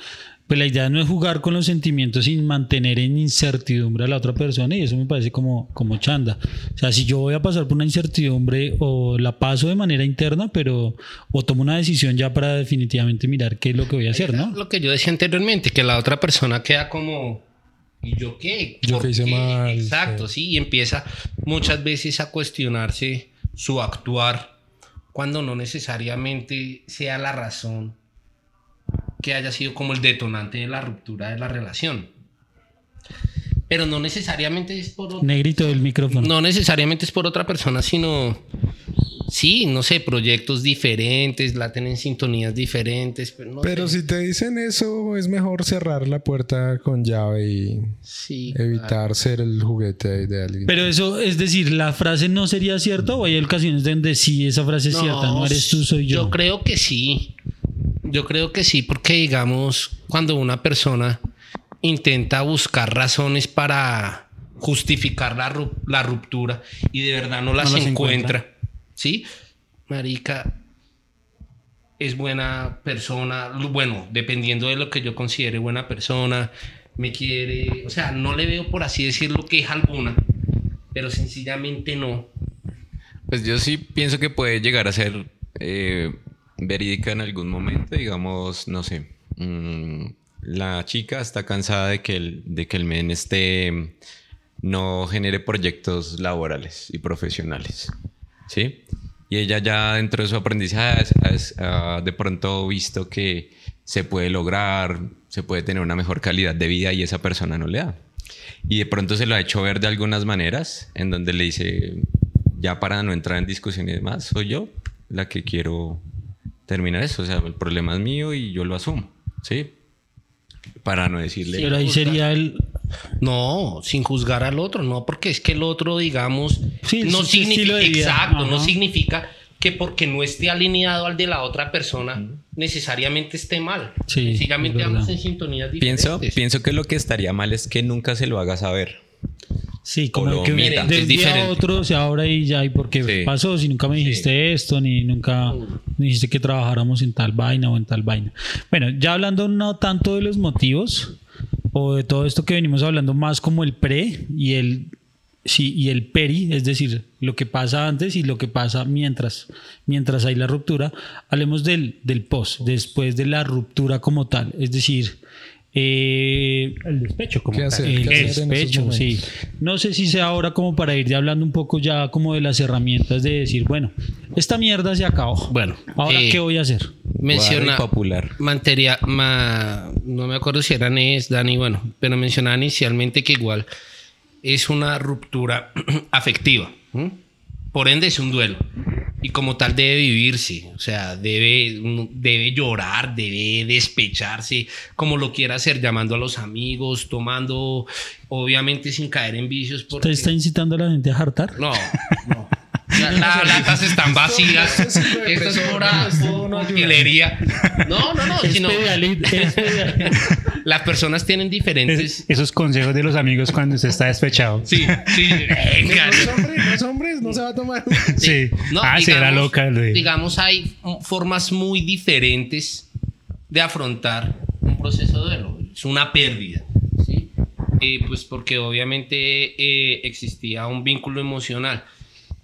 pues la idea no es jugar con los sentimientos sin mantener en incertidumbre a la otra persona y eso me parece como, como chanda. O sea, si yo voy a pasar por una incertidumbre o la paso de manera interna, pero o tomo una decisión ya para definitivamente mirar qué es lo que voy a hacer, ¿no? Lo que yo decía anteriormente, que la otra persona queda como, ¿y yo qué? Yo ¿Por qué hice qué?". mal, Exacto, sí, y empieza muchas veces a cuestionarse su actuar cuando no necesariamente sea la razón que haya sido como el detonante de la ruptura de la relación. Pero no necesariamente es por otra Negrito del micrófono. no necesariamente es por otra persona, sino sí, no sé, proyectos diferentes, laten en sintonías diferentes. Pero, no Pero sé. si te dicen eso, es mejor cerrar la puerta con llave y sí, evitar ser el juguete de alguien. Pero eso, es decir, ¿la frase no sería cierta o hay ocasiones donde sí esa frase es cierta? No eres tú, soy yo. Yo creo que sí. Yo creo que sí, porque digamos, cuando una persona intenta buscar razones para justificar la, ru- la ruptura y de verdad no las, No las encuentra, encuentra. ¿sí? Marica es buena persona, bueno, dependiendo de lo que yo considere buena persona, me quiere, o sea, no le veo por así decirlo queja alguna, pero sencillamente no. Pues yo sí pienso que puede llegar a ser eh, verídica en algún momento, digamos, no sé. mm, la chica está cansada de que el, de que el men esté, no genere proyectos laborales y profesionales. ¿Sí? Y ella ya dentro de su aprendizaje ha de pronto visto que se puede lograr, se puede tener una mejor calidad de vida y esa persona no le da. Y de pronto se lo ha hecho ver de algunas maneras, en donde le dice, ya para no entrar en discusiones más, soy yo la que quiero terminar eso. O sea, el problema es mío y yo lo asumo, ¿sí? Para no decirle... Pero ahí sería el... No, sin juzgar al otro, no, porque es que el otro, digamos, Sí, no significa, exacto, no significa que porque no esté alineado al de la otra persona, necesariamente esté mal. Sí, verdad. vamos en sintonía diferentes. Pienso, pienso que lo que estaría mal es que nunca se lo haga saber. Sí, como lo que omita. de un día a ahora y ya, ¿y por qué Sí. pasó? Si nunca me dijiste esto, ni nunca me dijiste que trabajáramos en tal vaina o en tal vaina. Bueno, ya hablando no tanto de los motivos o de todo esto que venimos hablando más como el pre y el sí, y el peri, es decir, lo que pasa antes y lo que pasa mientras, mientras hay la ruptura, hablemos del, del post, después de la ruptura como tal, es decir, eh, El despecho, como ¿Qué hacer? el ¿Qué hacer en esos despecho, sí. No sé si sea ahora como para ir ya hablando un poco ya como de las herramientas de decir, bueno, esta mierda se acabó. Bueno, ahora eh, qué voy a hacer. menciona popular. materia, ma- no me acuerdo si era Nes, Dani, bueno, pero mencionaba inicialmente que igual es una ruptura [CLEARS THROAT] afectiva. ¿m? Por ende es un duelo. Y como tal debe vivirse, o sea, debe, debe llorar, debe despecharse, como lo quiera hacer, llamando a los amigos, tomando, obviamente sin caer en vicios. ¿Usted Porque... está incitando a la gente a hartar? No, no. La- Las latas están vacías. Sí Esto es pura no utilería. No, no, no. Sino las personas tienen diferentes. Es- esos consejos de los amigos cuando se está despechado. Sí, sí. [LAUGHS] venga. No es hombre, no es hombre, no se va a tomar. Sí. No, ah, sí, era digamos- loca. lo de- Digamos, hay formas muy diferentes de afrontar un proceso de duelo. Es una pérdida. ¿sí? Eh, pues porque obviamente eh, existía un vínculo emocional.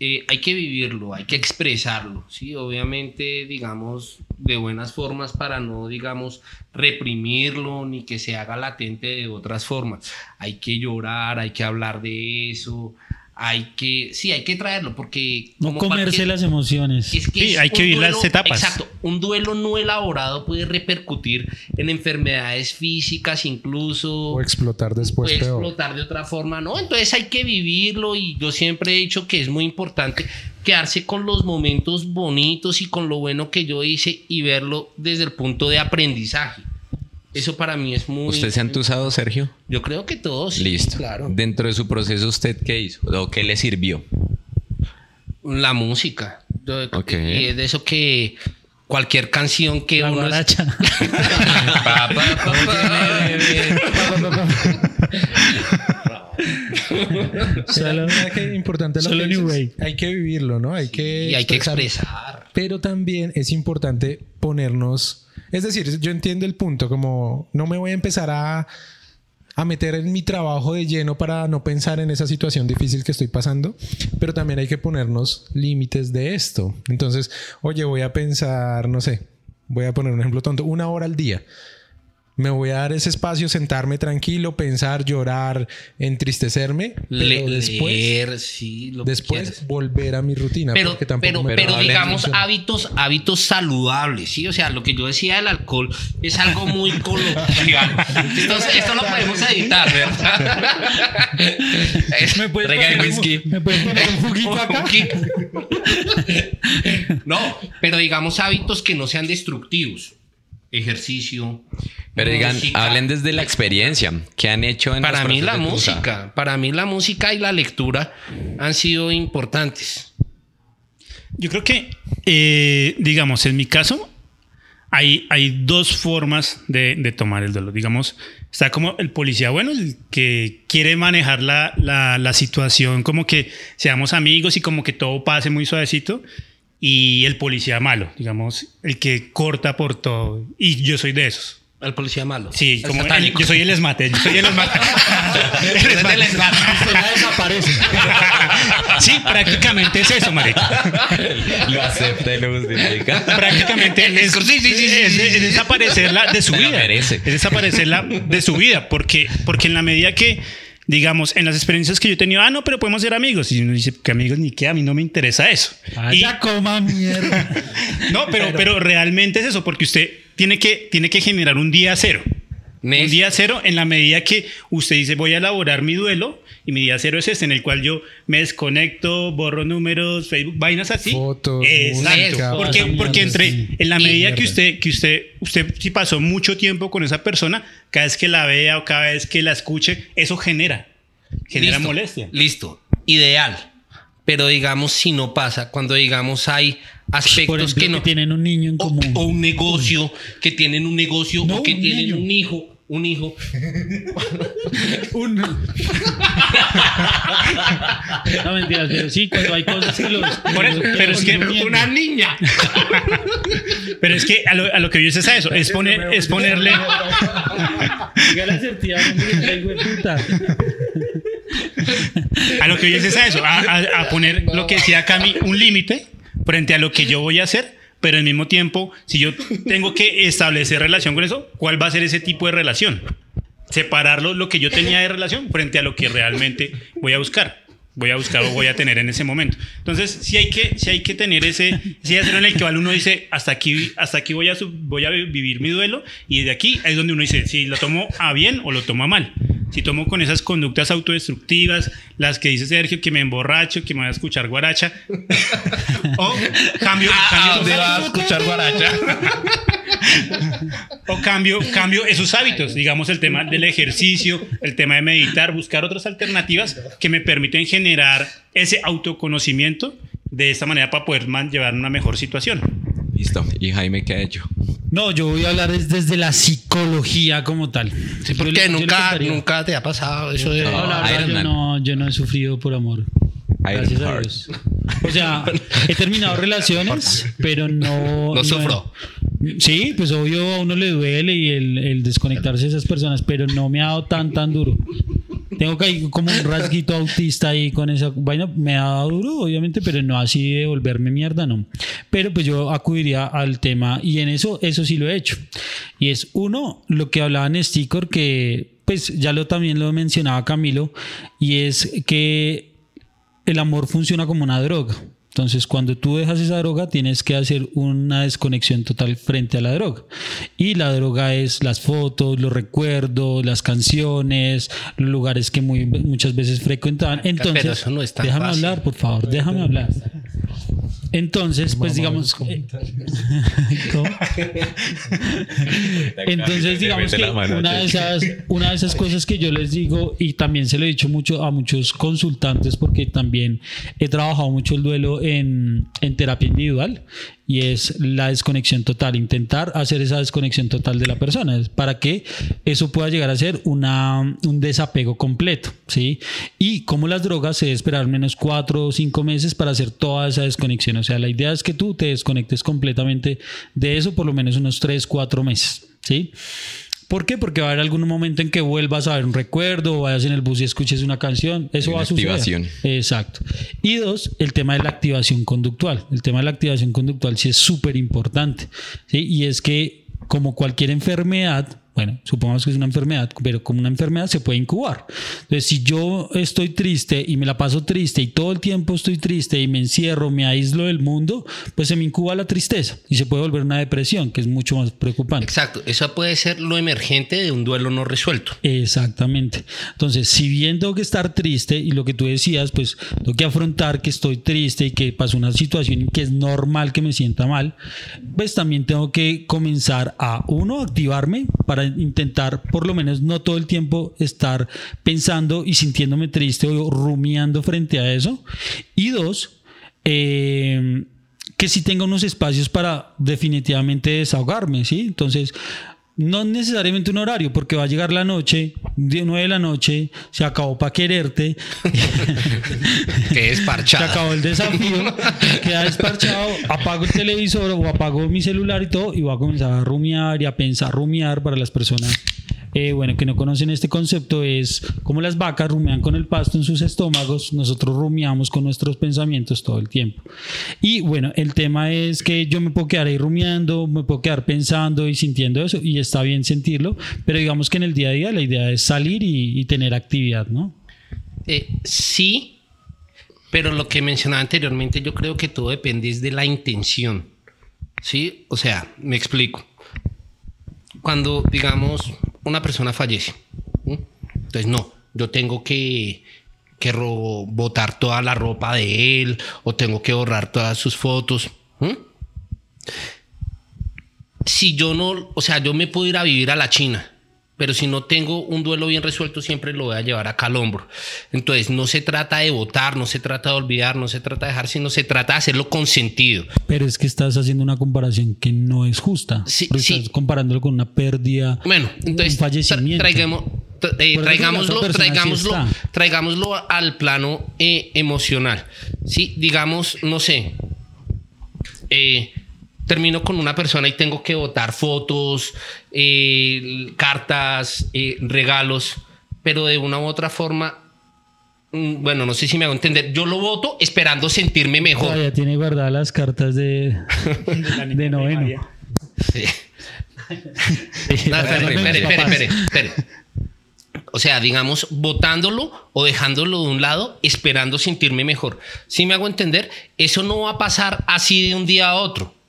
Eh, hay que vivirlo, hay que expresarlo, ¿sí? Obviamente, digamos, de buenas formas para no, digamos, reprimirlo ni que se haga latente de otras formas. Hay que llorar, hay que hablar de eso, hay que, sí, hay que traerlo porque... No comerse las emociones. es que Sí, es hay que vivir las etapas. Exacto. Un duelo no elaborado puede repercutir en enfermedades físicas, incluso. O explotar después puede peor. explotar de otra forma, ¿no? Entonces hay que vivirlo y yo siempre he dicho que es muy importante quedarse con los momentos bonitos y con lo bueno que yo hice y verlo desde el punto de aprendizaje. Eso para mí es muy... ¿Usted se ha entusado, Sergio? Yo creo que todos. sí, Listo. Claro. Dentro de su proceso, ¿usted qué hizo? ¿O qué le sirvió? La música. Yo- Ok. Y es de eso que cualquier canción que La uno... es- guaracha. Pa, pa, pa, pa. Solo- qué importante lo Solo que dices. Hay que vivirlo, ¿no? Hay que Y hay que expresar. Pero también es importante ponernos. Es decir, yo entiendo el punto, como no me voy a empezar a, a meter en mi trabajo de lleno para no pensar en esa situación difícil que estoy pasando, pero también hay que ponernos límites de esto. Entonces, oye, voy a pensar, no sé, voy a poner un ejemplo tonto, una hora al día. Me voy a dar ese espacio, sentarme tranquilo, pensar, llorar, entristecerme, pero Le- después, leer, sí, lo que después volver a mi rutina. pero, porque tampoco pero, me pero digamos hábitos, hábitos saludables, ¿sí? O sea, lo que yo decía del alcohol es algo muy [LAUGHS] coloquial. Entonces, esto lo podemos editar, ¿verdad? ¿Me puedes poner un- whisky. ¿Me puedes poner un juguito acá? [LAUGHS] No, pero digamos hábitos que no sean destructivos. Ejercicio. Pero digan, música. hablen desde la experiencia. ¿Qué han hecho en Para los mí la música, para mí la música y la lectura han sido importantes. Yo creo que, eh, digamos, en mi caso, hay, hay dos formas de, de tomar el dolor. Digamos, está como el policía bueno, el que quiere manejar la, la- la situación como que seamos amigos y como que todo pase muy suavecito. Y el policía malo, digamos, el que corta por todo. Y yo soy de esos. Al policía malo. Sí, El como el- yo soy el esmate. Yo soy el [LAUGHS] esmate. El esmate. Usted ya desaparece. [LAUGHS] Sí, prácticamente es eso, marica. Lo acepta y lo justifica. prácticamente es, Sí, sí, sí, sí, es- sí, es desaparecerla de su vida. merece. Es desaparecerla de su vida. Porque, porque en la medida que, digamos, en las experiencias que yo he tenido, ah, no, pero podemos ser amigos. Y uno dice, que amigos ni qué, a mí no me interesa eso. Y- Ya coma mierda. [LAUGHS] no, pero, pero realmente es eso, porque usted tiene que, tiene que generar un día cero. Un día cero en la medida que usted dice voy a elaborar mi duelo y mi día cero es este en el cual yo me desconecto, borro números, Facebook, vainas así. Fotos, Exacto. música, porque, entre sí. en la medida que usted que usted usted si pasó mucho tiempo con esa persona, cada vez que la vea o cada vez que la escuche, eso genera genera Listo, molestia. Listo, ideal. Pero digamos, si no pasa, cuando digamos hay aspectos ejemplo, que que, no. tienen un niño en o, común. o un negocio, que tienen un negocio, No, o que un tienen niño. un hijo, un hijo. [LAUGHS] [LAUGHS] No mentiras, pero sí, cuando hay cosas que los. Por eso, pero es que Una niña. Pero es que a lo, a lo que yo es a eso, es poner es ponerle Diga [LAUGHS] la certidumbre, hombre, hijo de puta. A lo que yo es a eso, a, a- a poner lo que decía Cami, un límite frente a lo que yo voy a hacer, pero al mismo tiempo, si yo tengo que establecer relación con eso, ¿cuál va a ser ese tipo de relación? Separarlo, lo que yo tenía de relación frente a lo que realmente voy a buscar. Voy a buscar o voy a tener en ese momento. Entonces, sí hay que, sí hay que tener ese, sí hacer en el que uno dice, hasta aquí, hasta aquí voy a, voy a vi- vivir mi duelo, y de aquí es donde uno dice, si lo tomo a bien o lo tomo a mal. Si tomo con esas conductas autodestructivas, las que dice Sergio, que me emborracho, que me voy a escuchar guaracha, [LAUGHS] o cambio, cambio, dónde va a escuchar guaracha? [LAUGHS] o cambio, cambio esos hábitos, digamos el tema del ejercicio, el tema de meditar, buscar otras alternativas que me permiten generar ese autoconocimiento de esta manera para poder man- llevar una mejor situación. Listo. ¿Y Jaime qué ha hecho? No, yo voy a hablar es desde la psicología como tal. Sí, porque yo nunca, nunca te ha pasado eso de. No, la verdad, yo no, yo no he sufrido por amor. Gracias a. Dios. O sea, he terminado [LAUGHS] relaciones, pero no. No sufro. Sí, pues obvio a uno le duele y el, el desconectarse de esas personas, pero no me ha dado tan, tan duro. Tengo que hay como un rasguito autista ahí con esa vaina. Me ha dado duro, obviamente, pero no así de volverme mierda, no. Pero pues yo acudiría al tema y en eso, eso sí lo he hecho. Y es uno, lo que hablaba en Sticker, que pues ya lo también lo mencionaba Camilo, y es que el amor funciona como una droga. Entonces, cuando tú dejas esa droga, tienes que hacer una desconexión total frente a la droga. Y la droga es las fotos, los recuerdos, las canciones, los lugares que muy, muchas veces frecuentaban. Entonces, pero eso no déjame fácil. hablar, por favor, déjame hablar. Entonces, pues digamos... [LAUGHS] ¿Cómo? [LAUGHS] Entonces, digamos que una de, esas, una de esas cosas que yo les digo, y también se lo he dicho mucho a muchos consultantes, porque también he trabajado mucho el duelo en, en terapia individual, y es la desconexión total, intentar hacer esa desconexión total de la persona, para que eso pueda llegar a ser una, un desapego completo, ¿sí? Y como las drogas se debe esperar menos cuatro o cinco meses para hacer toda esa desconexión, o sea, la idea es que tú te desconectes completamente de eso por lo menos unos tres, cuatro meses, ¿sí? ¿Por qué? Porque va a haber algún momento en que vuelvas a ver un recuerdo o vayas en el bus y escuches una canción. Eso va a suceder. activación. Exacto. Y dos, el tema de la activación conductual. El tema de la activación conductual sí es súper importante. ¿sí? Y es que como cualquier enfermedad, bueno, supongamos que es una enfermedad, pero como una enfermedad se puede incubar. Entonces, si yo estoy triste y me la paso triste y todo el tiempo estoy triste y me encierro, me aíslo del mundo, pues se me incuba la tristeza y se puede volver una depresión, que es mucho más preocupante. Exacto, eso puede ser lo emergente de un duelo no resuelto. Exactamente. Entonces, si bien tengo que estar triste y lo que tú decías, pues tengo que afrontar que estoy triste y que pasó una situación y que es normal que me sienta mal, pues también tengo que comenzar a, uno, activarme para intentar por lo menos no todo el tiempo estar pensando y sintiéndome triste o rumiando frente a eso. Y dos, eh, que sí tenga unos espacios para definitivamente desahogarme, ¿sí? Entonces, no necesariamente un horario, porque va a llegar la noche, de 9 de la noche, se acabó para quererte, [LAUGHS] Que es se acabó el desafío, [LAUGHS] queda desparchado, apago el televisor o apago mi celular y todo, y voy a comenzar a rumiar y a pensar, rumiar para las personas. Eh, bueno, que no conocen este concepto es como las vacas rumian con el pasto en sus estómagos, nosotros rumiamos con nuestros pensamientos todo el tiempo. Y bueno, el tema es que yo me puedo quedar ahí rumiando, me puedo quedar pensando y sintiendo eso, y está bien sentirlo, pero digamos que en el día a día la idea es salir y, y tener actividad, ¿no? Eh, sí, pero lo que mencionaba anteriormente, yo creo que todo depende de la intención. ¿Sí? O sea, me explico. Cuando, digamos, una persona fallece, entonces no, yo tengo que, que botar toda la ropa de él o tengo que borrar todas sus fotos. Si yo no, o sea, yo me puedo ir a vivir a la China, pero si no tengo un duelo bien resuelto, siempre lo voy a llevar acá al hombro. Entonces, no se trata de votar, no se trata de olvidar, no se trata de dejar, sino se trata de hacerlo con sentido. Pero es que estás haciendo una comparación que no es justa. Sí, sí. estás comparándolo con una pérdida, Bueno, entonces un fallecimiento. tra- traigamos- tra- eh, traigámoslo, traigámoslo, traigámoslo al plano eh, emocional. Sí, digamos, no sé. eh, termino con una persona y tengo que votar fotos, eh, cartas, eh, regalos, pero de una u otra forma, mm, bueno, no sé si me hago entender. Yo lo voto esperando sentirme mejor. Todavía tiene guardadas las cartas de, [LAUGHS] de noveno. Sí. No, espere, espere, espere, espere, espere. O sea, digamos, votándolo o dejándolo de un lado, esperando sentirme mejor. Si me hago entender, eso no va a pasar así de un día a otro.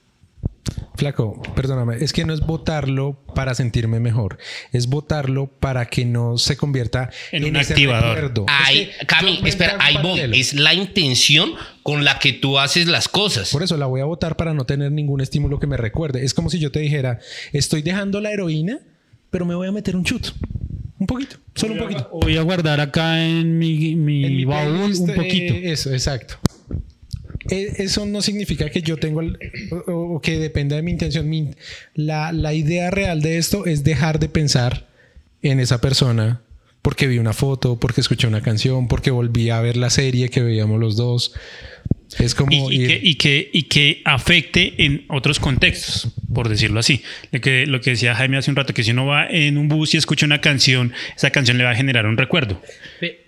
Flaco, perdóname, es que no es votarlo para sentirme mejor, es votarlo para que no se convierta En en, un ese activador. recuerdo. Ahí, Es que Cami, espera, ahí voy. Es la intención con la que tú haces las cosas. Por eso la voy a votar para no tener ningún estímulo que me recuerde. Es como si yo te dijera, estoy dejando la heroína, pero me voy a meter un chut. Un poquito, solo un poquito. Voy a guardar acá en mi, mi En mi baúl un eh, poquito. eso, exacto. E- Eso no significa que yo tengo el- o, o que dependa de mi intención. Mi- la, la idea real de esto es dejar de pensar en esa persona porque vi una foto, porque escuché una canción, porque volví a ver la serie que veíamos los dos. Es como y, y ir- que, y, que, y que afecte en otros contextos, por decirlo así. Lo que, lo que decía Jaime hace un rato, que si uno va en un bus y escucha una canción, esa canción le va a generar un recuerdo.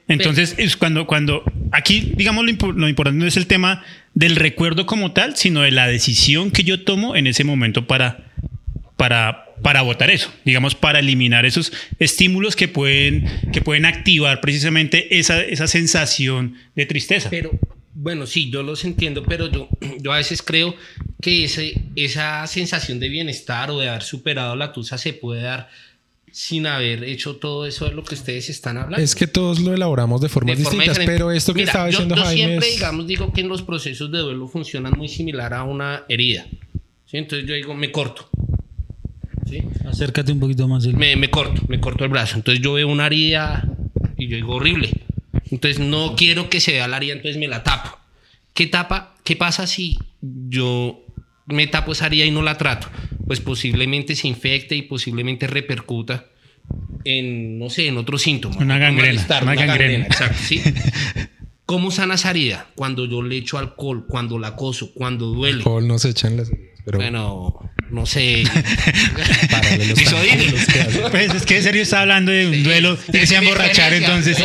Entonces, es cuando, cuando aquí, digamos, lo, impo- lo importante no es el tema del recuerdo como tal, sino de la decisión que yo tomo en ese momento para, para, para votar eso, digamos, para eliminar esos estímulos que pueden, que pueden activar precisamente esa, esa sensación de tristeza. Pero, bueno, sí, yo los entiendo, pero yo, [CLEARS THROAT] yo a veces creo que ese, esa sensación de bienestar o de haber superado la tusa se puede dar sin haber hecho todo eso de lo que ustedes están hablando. es que todos lo elaboramos de formas de forma distintas, diferente. pero esto que Mira, estaba yo- diciendo yo, Jaime siempre, es- digamos, digo que en los procesos de duelo funcionan muy similar a una herida. ¿sí? Entonces yo digo, me corto. ¿sí? Acércate un poquito más. me, me corto, me corto el brazo. Entonces yo veo una herida y yo digo horrible. Entonces no quiero que se vea la herida, entonces me la tapo. ¿Qué tapa? ¿Qué pasa si yo me tapo esa herida y no la trato, pues posiblemente se infecte y posiblemente repercuta en, no sé, en otros síntomas. Una Un gangrena, malestar, una gangrena. exacto, ¿sí? [LAUGHS] ¿Cómo sana esa herida? Cuando yo le echo alcohol, cuando la acoso, cuando duele. Alcohol no se echan las heridas, pero Bueno, no sé. [LAUGHS] [LAUGHS] que. Pues es que en serio está hablando de un duelo, Sí, se a emborrachar entonces.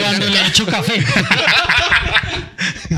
Cuando le echo café.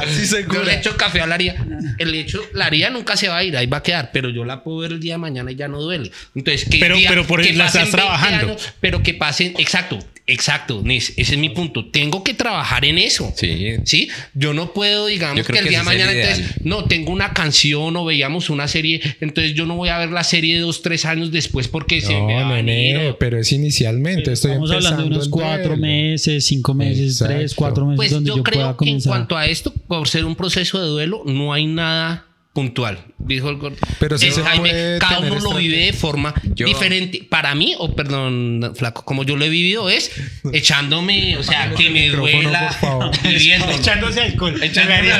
Así se Yo le echo café a la haría. El hecho, la haría nunca se va a ir, ahí va a quedar, pero yo la puedo ver el día de mañana y ya no duele. Entonces, que Pero- pero por la estás trabajando. pero que pasen, exacto, exacto, Nis, ese es mi punto. Tengo que trabajar en eso. Sí. ¿Sí? Yo no puedo, digamos, que el que día de mañana, ideal. entonces, no, tengo una canción o veíamos una serie, entonces yo no voy a ver la serie dos, tres años después porque se me va No, a venir. nene, pero es inicialmente. Estoy Estamos hablando de unos cuatro meses, cinco meses, Exacto. tres, cuatro meses Pues donde yo, yo, pueda creo que en cuanto a esto, por ser un proceso de duelo, no hay nada puntual, dijo el gordo. Pero sí Es, se Jaime, puede cada uno lo vive de forma Yo- diferente. Para mí, o perdón, flaco, como yo lo he vivido es echándome, o sea, que me duela [LAUGHS] viviendo. Echándose alcohol. Echándome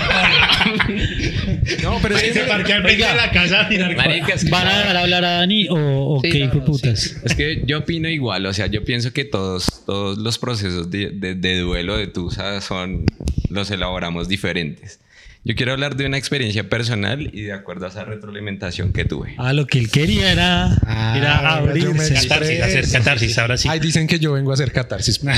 No, pero es Se que parquea al frente de la casa a ¿Van a dejar hablar a Dani o, o Sí, qué putas? Es que yo opino igual, o sea, yo pienso que todos, todos los procesos de, de- de duelo de Tusa son, los elaboramos diferentes. Yo quiero hablar de una experiencia personal y de acuerdo a esa retroalimentación que tuve. Ah, lo que él quería era, Ah, era abrirse. Catarsis, hacer catarsis, ahora sí. Ay, dicen que yo vengo a hacer catarsis. [LAUGHS]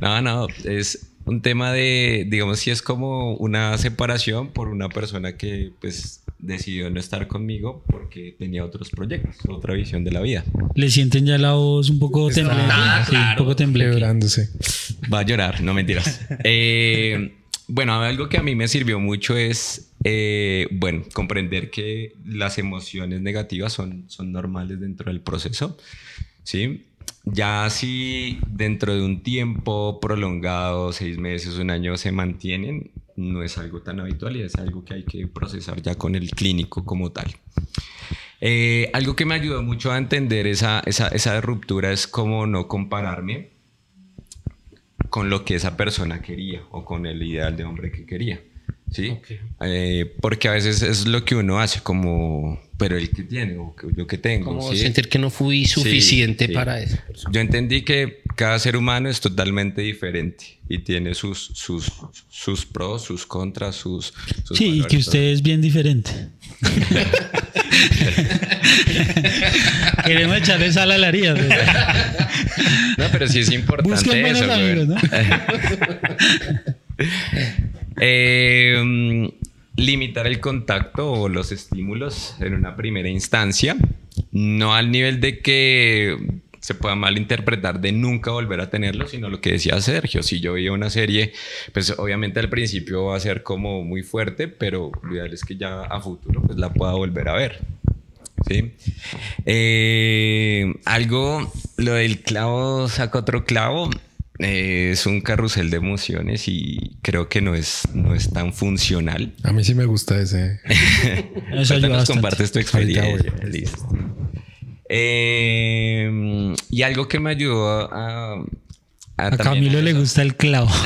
No, no, es un tema de, digamos, si es como una separación por una persona que pues decidió no estar conmigo porque tenía otros proyectos, otra visión de la vida. Le sienten ya la voz un poco. Ah, Sí, un poco. Quebrándose. Va a llorar, no mentiras. Eh, bueno, algo que a mí me sirvió mucho es, eh, bueno, comprender que las emociones negativas son, son normales dentro del proceso, ¿sí? Ya si dentro de un tiempo prolongado, seis meses, un año, se mantienen, no es algo tan habitual y es algo que hay que procesar ya con el clínico como tal. Eh, algo que me ayudó mucho a entender esa, esa, esa ruptura es cómo no compararme con lo que esa persona quería o con el ideal de hombre que quería. ¿Sí? Eh, porque a veces es lo que uno hace, como, pero el que tiene o yo que tengo. Como ¿sí? sentir que no fui suficiente sí. para eso. Yo entendí que cada ser humano es totalmente diferente y tiene sus, sus, sus pros, sus contras, sus... sus Sí, y que usted es bien diferente. [LAUGHS] Queremos echarle sal a la herida. pero- No, pero sí es importante Busquen eso, amigos, ¿no? [LAUGHS] Eh, limitar el contacto o los estímulos en una primera instancia, no al nivel de que se pueda malinterpretar de nunca volver a tenerlo, sino lo que decía Sergio, si yo veía una serie, pues obviamente al principio va a ser como muy fuerte, pero lo ideal es que ya a futuro pues la pueda volver a ver. ¿sí? Eh, algo, lo del clavo saca otro clavo, eh, es un carrusel de emociones y creo que no es, no es tan funcional. A mí sí me gusta ese. [LAUGHS] Eso bastante. compartes tu experiencia. Listo. Eh, y algo que me ayudó a... a Camilo le gusta el clavo. [LAUGHS]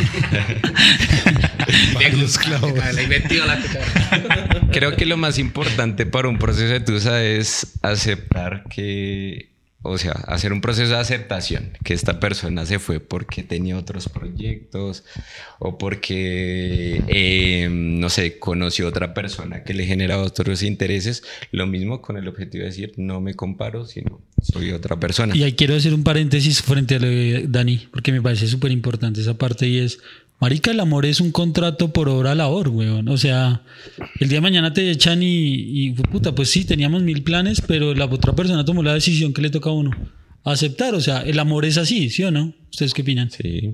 [LAUGHS] Varios clavos. Creo que lo más importante para un proceso de Tusa es aceptar que, o sea, hacer un proceso de aceptación, que esta persona se fue porque tenía otros proyectos o porque, eh, no sé, conoció otra persona que le genera otros intereses. Lo mismo con el objetivo de decir, no me comparo, sino soy otra persona. Y ahí quiero hacer un paréntesis frente a lo de Dani, porque me parece súper importante esa parte y es, marica, el amor es un contrato por obra labor, weón. O sea, el día de mañana te echan y, y, puta, pues sí, teníamos mil planes, pero la otra persona tomó la decisión que le toca a uno. Aceptar, o sea, el amor es así, ¿sí o no? ¿Ustedes qué opinan? Sí.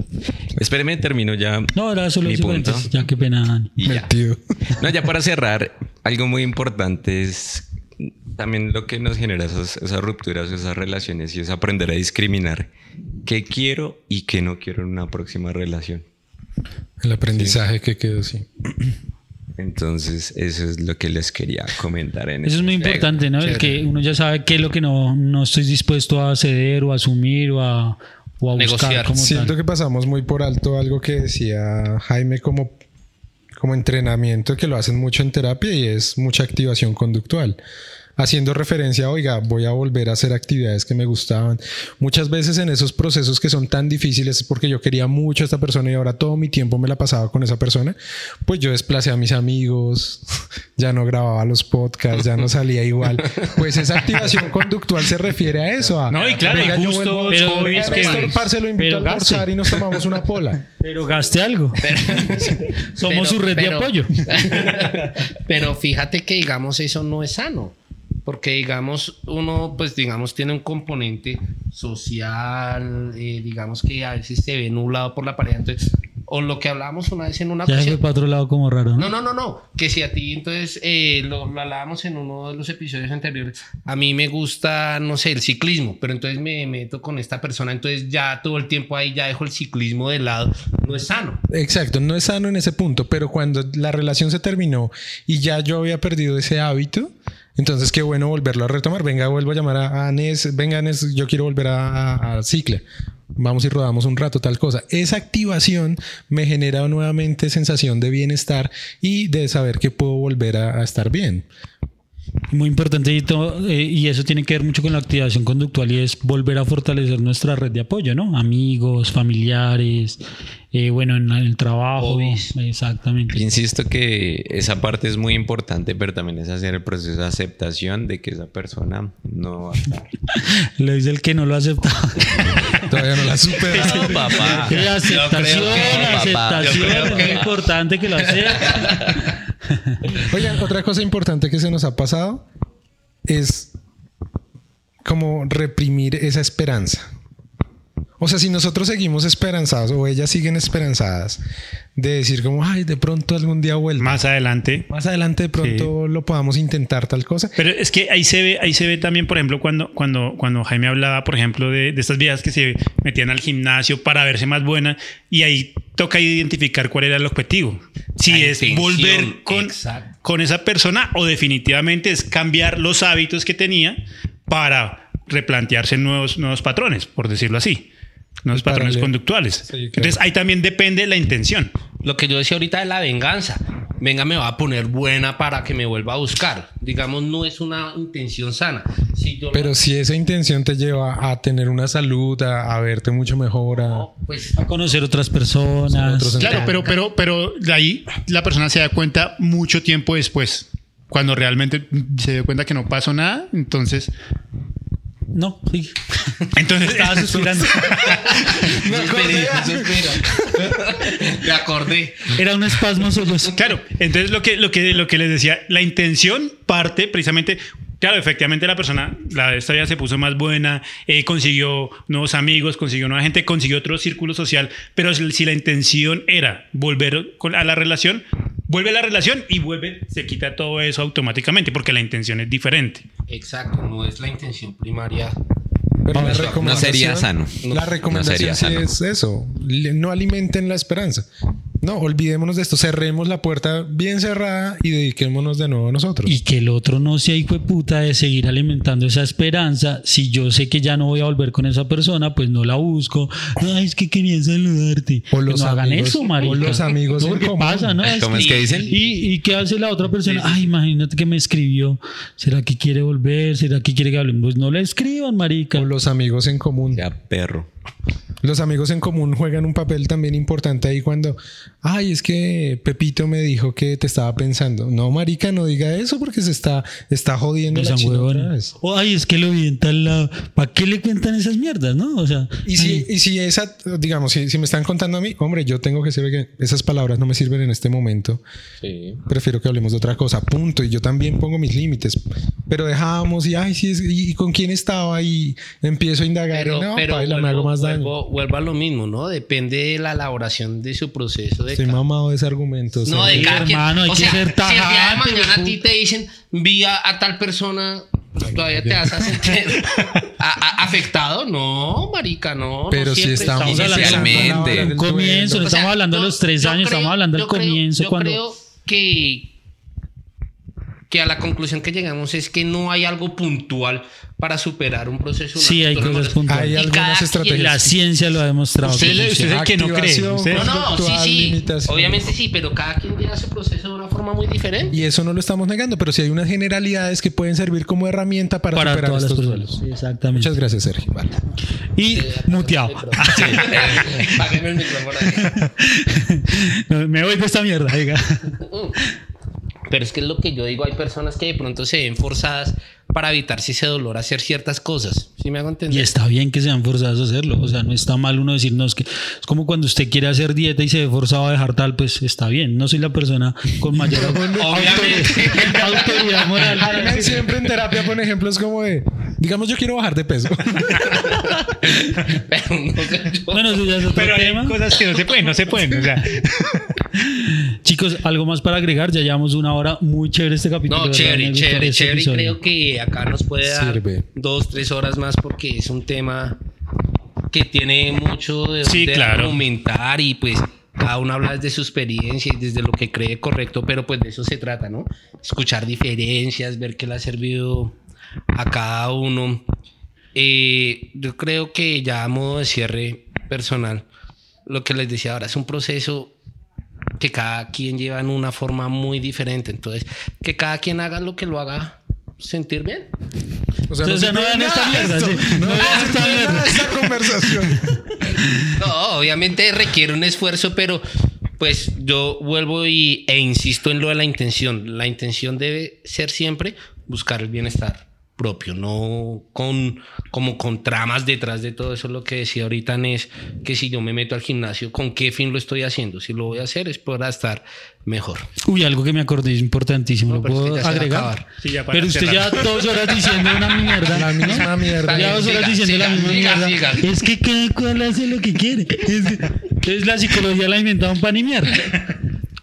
Espéreme, termino ya. No, era solo Mi punto. Ya, qué pena, Dani. Y ya. No, ya para cerrar, algo muy importante es también lo que nos genera esas, esas rupturas, esas relaciones y es aprender a discriminar qué quiero y qué no quiero en una próxima relación. El aprendizaje que quedó así. Entonces, eso es lo que les quería comentar en Eso es este muy importante, ¿no? El que uno ya sabe qué es lo que no, no estoy dispuesto a ceder o a asumir o a, o a buscar Negociar. como Siento tal. que pasamos muy por alto algo que decía Jaime como como entrenamiento que lo hacen mucho en terapia y es mucha activación conductual haciendo referencia, oiga, voy a volver a hacer actividades que me gustaban. Muchas veces en esos procesos que son tan difíciles porque yo quería mucho a esta persona y ahora todo mi tiempo me la pasaba con esa persona, pues yo desplacé a mis amigos, [LAUGHS] ya no grababa los podcasts, ya no salía igual. Pues esa activación conductual se refiere a eso. A, No, y claro, venga, y yo justo vuelvo- pero es que- Néstor, parce, lo invito a almorzar gaste. y nos tomamos una pola. Pero gaste algo. [LAUGHS] [LAUGHS] Somos Pero- su red de apoyo. Pero fíjate que, digamos, eso no es sano. Porque, digamos, uno, pues, digamos, tiene un componente social, eh, digamos que a veces se ve nublado por la pareja. Entonces, o lo que hablábamos una vez en una Ya fue ocasión. para otro lado como raro. No, no, no, no. Que si a ti, entonces, eh, lo, lo hablábamos en uno de los episodios anteriores. A mí me gusta, no sé, el ciclismo, pero entonces me meto con esta persona. Entonces, ya todo el tiempo ahí ya dejo el ciclismo de lado. No es sano. Exacto, no es sano en ese punto, pero cuando la relación se terminó y ya yo había perdido ese hábito, entonces qué bueno volverlo a retomar. Venga, vuelvo a llamar a, a Nes, venga Nes, yo quiero volver a, a. Vamos y rodamos un rato, tal cosa. Esa activación me genera nuevamente sensación de bienestar y de saber que puedo volver a, a estar bien. Muy importante y, todo, eh, y eso tiene que ver mucho con la activación conductual y es volver a fortalecer nuestra red de apoyo, ¿no? Amigos, familiares, eh, bueno, en, el trabajo. Hobbies. Exactamente. Insisto que esa parte es muy importante, pero también es hacer el proceso de aceptación de que esa persona no va a estar. [LAUGHS] Le dice el que no lo ha aceptado. [LAUGHS] Todavía no la supero. No, papá. Sí, aceptación, que papá. Aceptación, es muy que- importante que lo acepte. [LAUGHS] Oigan, otra cosa importante que se nos ha pasado es como reprimir esa esperanza. O sea, si nosotros seguimos esperanzados o ellas siguen esperanzadas de decir como, ay, de pronto algún día vuelve. Más, Más adelante. adelante de pronto lo podamos intentar tal cosa. Pero es que ahí se ve, ahí se ve también, por ejemplo, cuando, cuando, cuando Jaime hablaba, por ejemplo, de, de estas viejas que se metían al gimnasio para verse más buena, y ahí toca identificar cuál era el objetivo. Si La es volver con, exacto. con esa persona o definitivamente es cambiar los hábitos que tenía para replantearse nuevos, nuevos patrones, por decirlo así. Para patrones leer. conductuales. claro. Entonces ahí también depende la intención. Lo que yo decía ahorita de la venganza. Venga, me va a poner buena para que me vuelva a buscar. Digamos, no es una intención sana. Si yo Pero si esa intención te lleva a tener una salud, a, a verte mucho mejor, a... no, pues A conocer otras personas. Otros Claro, pero, pero, pero de ahí la persona se da cuenta mucho tiempo después. Cuando realmente se dio cuenta que no pasó nada, entonces. No, sí. Entonces Estaba [LAUGHS] suspirando. [LAUGHS] Suspiré, suspiro. Me acordé. Era un espasmo solo. Claro, entonces lo que, lo que, lo que les decía, la intención parte precisamente. Claro, efectivamente la persona, la esta ya se puso más buena, eh, consiguió nuevos amigos, consiguió nueva gente, consiguió otro círculo social, pero si si la intención era volver a la relación, vuelve a la relación y vuelve, se quita todo eso automáticamente, porque la intención es diferente. Exacto, no es la intención primaria. Pero la No recomendación- sería sano. La No recomendación sería sí sano. es eso. No alimenten la esperanza. No, olvidémonos de esto. Cerremos la puerta bien cerrada y dediquémonos de nuevo a nosotros. Y que el otro no sea hijo de puta de seguir alimentando esa esperanza. Si yo sé que ya no voy a volver con esa persona, pues no la busco. Ay, es que quería saludarte. O Pues los no hagan amigos- eso, marica. o los amigos No, en porque común. pasa, ¿no? ¿Cómo es que dicen? ¿Y, ¿Y qué hace la otra persona? Ay, imagínate que me escribió. ¿Será que quiere volver? ¿Será que quiere que hablemos? Pues no le escriban, marica. O los amigos en común. Ya, perro. Los amigos en común juegan un papel también importante ahí cuando, ay, es que Pepito me dijo que te estaba pensando. No, marica, no diga eso porque se está, está jodiendo la. O, ay, es que lo vi en tal lado. ¿Para qué le cuentan esas mierdas, no? O sea, Y si, ay, y si esa, digamos, si, si me están contando a mí, hombre, yo tengo que saber que esas palabras no me sirven en este momento. Sí. Prefiero que hablemos de otra cosa, punto. Y yo también pongo mis límites. Pero dejábamos y, ay, sí, es- y, y con quién estaba y empiezo a indagar. Pero, y no, pero paila, me hago más daño. vuelvo- vuelvo a lo mismo, ¿no? Depende de la elaboración de su proceso de Estoy mamado de ese argumento. o No, sea, de cada quien. hermano, hay o que sea, ser si el día de mañana a ti te dicen, vi a, a tal persona, pues, todavía te vas a sentir a- a- afectado. No, marica, no. no Pero si estamos Estamos hablando de un comienzo, no O sea, estamos hablando de los tres años, creo- estamos hablando del yo creo- comienzo. Yo cuando creo que, que a la conclusión que llegamos es que no hay algo puntual para superar un proceso. Sí, hay cosas puntuales. Hay Y cada algunas quien- estrategias. La ciencia lo ha demostrado. Usted usted- el que no cree, No, no, sí, sí. limitación. Obviamente sí, pero cada quien lleva su proceso de una forma muy diferente. Y eso no lo estamos negando, pero sí hay unas generalidades que pueden servir como herramienta para, para superar todas las estos personas. duelos. Sí, exactamente. Muchas gracias, Sergio. Vale. Y muteado. Págame el micrófono. [LAUGHS] [LAUGHS] No, Me voy de esta mierda, diga. Pero es que es lo que yo digo, hay personas que de pronto se ven forzadas para evitarse ese dolor a hacer ciertas cosas. ¿Sí me hago entender? Y está bien que sean forzados a hacerlo. O sea, no está mal uno decir, no, es que es como cuando usted quiere hacer dieta y se ve forzado a dejar tal, pues está bien. No soy la persona con mayor [LAUGHS] Obviamente. [LAUGHS] autoridad moral. [LAUGHS] siempre en terapia pone ejemplos como de, digamos, yo quiero bajar de peso. Pero no sé yo. Bueno, eso ya es otro Pero hay tema. cosas que no se pueden, no se pueden. O sea, Chicos, algo más para agregar. Ya llevamos una hora muy chévere este capítulo. No, chévere, chévere, este chévere. Y episodio. creo que acá nos puede dar Sirve. dos, tres horas más porque es un tema que tiene mucho de, Sí, de claro. argumentar y pues cada uno habla desde su experiencia y desde lo que cree correcto, pero pues de eso se trata, ¿no? Escuchar diferencias, ver qué le ha servido a cada uno. Eh, yo creo que ya a modo de cierre personal, lo que les decía ahora es un proceso que cada quien lleva en una forma muy diferente. Entonces, que cada quien haga lo que lo haga sentir bien. O sea, no vean esta mierda. sí. No vean esta mierda. esta conversación. [LAUGHS] No, obviamente requiere un esfuerzo, pero pues yo vuelvo y, e insisto en lo de la intención. La intención debe ser siempre buscar el bienestar propio, no con como con tramas detrás de todo eso. Lo que decía ahorita es que si yo me meto al gimnasio, ¿con qué fin lo estoy haciendo? Si lo voy a hacer es para estar mejor. Uy, algo que me acordé es importantísimo. No, ¿Lo pero es que puedo agregar? sí, Pero usted cerrar. ya dos horas diciendo una mierda. La misma mierda. Ya dos horas Siga, diciendo la siga, misma siga, mierda. siga. Es que cada cual hace lo que quiere. Es, es la psicología la ha inventado un pan y mierda.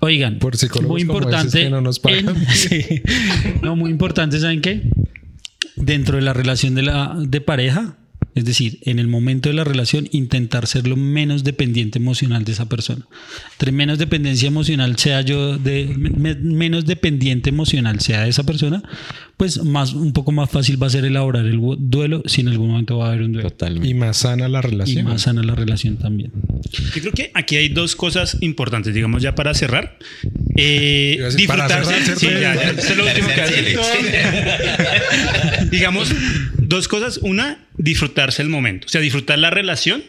Oigan, Por psicólogos muy como importante. esos que no nos pagan. en- [LAUGHS] sí. no, muy importante, ¿saben qué? Dentro de la relación de, la, de pareja, es decir, en el momento de la relación, intentar ser lo menos dependiente emocional de esa persona. Entre menos dependencia emocional sea yo, de me- menos dependiente emocional sea de esa persona, pues más, un poco más fácil va a ser elaborar el duelo si en algún momento va a haber un duelo. Totalmente. Y más sana la Y relación. más sana la relación también. Yo creo que aquí hay dos cosas importantes, digamos, ya para cerrar. Eh, decir, disfrutarse. [LAUGHS] digamos, dos cosas. Una, disfrutarse el momento. O sea, disfrutar la relación,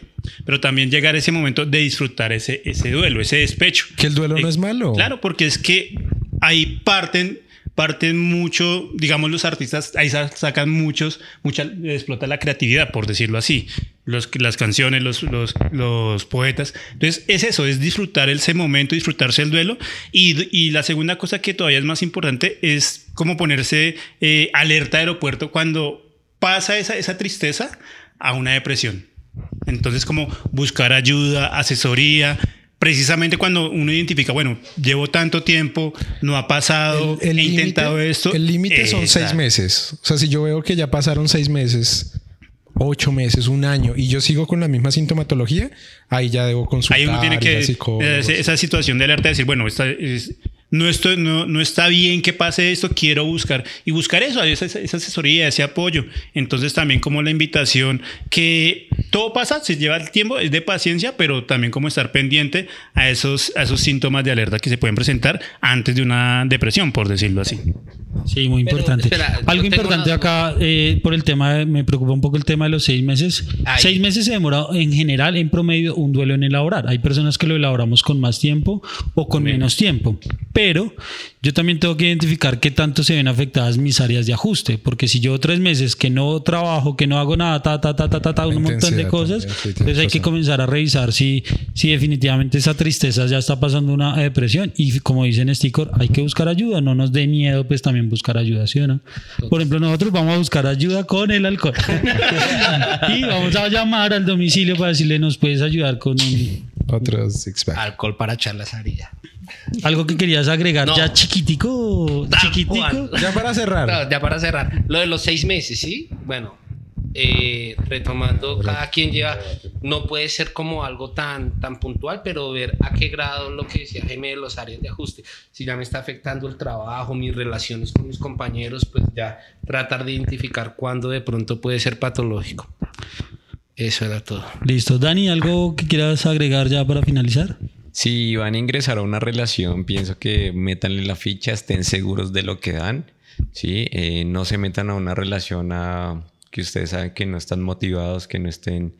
pero también llegar a ese momento de disfrutar ese, ese duelo, ese despecho. Que el duelo no Eh, es malo. Claro, porque es que ahí parten, parten mucho, digamos, los artistas, ahí sa- sacan muchos, mucha, explota la creatividad, por decirlo así. Los, las canciones, los, los, los poetas. Entonces, es eso, es disfrutar ese momento, disfrutarse el duelo. Y, y la segunda cosa que todavía es más importante es como ponerse eh, alerta aeropuerto cuando pasa esa, esa tristeza a una depresión. Entonces, como buscar ayuda, asesoría, precisamente cuando uno identifica, bueno, llevo tanto tiempo, no ha pasado, he intentado esto. El límite son seis meses. O sea, si yo veo que ya pasaron seis meses, ocho meses, un año, y yo sigo con la misma sintomatología, ahí ya debo consultar. Ahí uno tiene que psicólogos. esa, esa situación de alerta de decir, bueno, esta es- no, estoy, no, no está bien que pase esto, quiero buscar y buscar eso, esa, esa asesoría, ese apoyo. Entonces también como la invitación que todo pasa, se lleva el tiempo, es de paciencia, pero también como estar pendiente a esos, a esos síntomas de alerta que se pueden presentar antes de una depresión, por decirlo así. Sí, muy Pero, importante. espera, Algo importante una- acá, eh, por el tema, de- me preocupa un poco el tema de los seis meses. Seis meses se demora en general, en promedio, un duelo en elaborar. Hay personas que lo elaboramos con más tiempo o con menos tiempo. Pero yo también tengo que identificar qué tanto se ven afectadas mis áreas de ajuste. Porque si yo tres meses que no trabajo, que no hago nada, ta, ta, ta, ta, ta, ta, un montón de cosas, también, sí, entonces hay que comenzar a revisar si, si definitivamente esa tristeza ya está pasando una depresión. Y como dicen Sticker, hay que buscar ayuda, no nos dé miedo, pues también buscar ayuda, ¿sí o no? Por ejemplo, nosotros vamos a buscar ayuda con el alcohol. [LAUGHS] y vamos a llamar al domicilio para decirle, nos puedes ayudar con un- Otros. Alcohol para echar la salida. Algo que querías agregar No. ya chiquitico, Tal chiquitico. cual. Ya para cerrar. No, ya para cerrar. Lo de los seis meses, ¿sí? Bueno, eh, retomando, cada quien lleva, no puede ser como algo tan, tan puntual, pero ver a qué grado lo que decía Jaime de los áreas de ajuste. Si ya me está afectando el trabajo, mis relaciones con mis compañeros, pues ya tratar de identificar cuándo de pronto puede ser patológico. Eso era todo. Listo. Dani, ¿algo que quieras agregar ya para finalizar? Si van a ingresar a una relación, pienso que métanle la ficha, estén seguros de lo que dan, ¿sí? Eh, no se metan a una relación a que ustedes saben que no están motivados, que no estén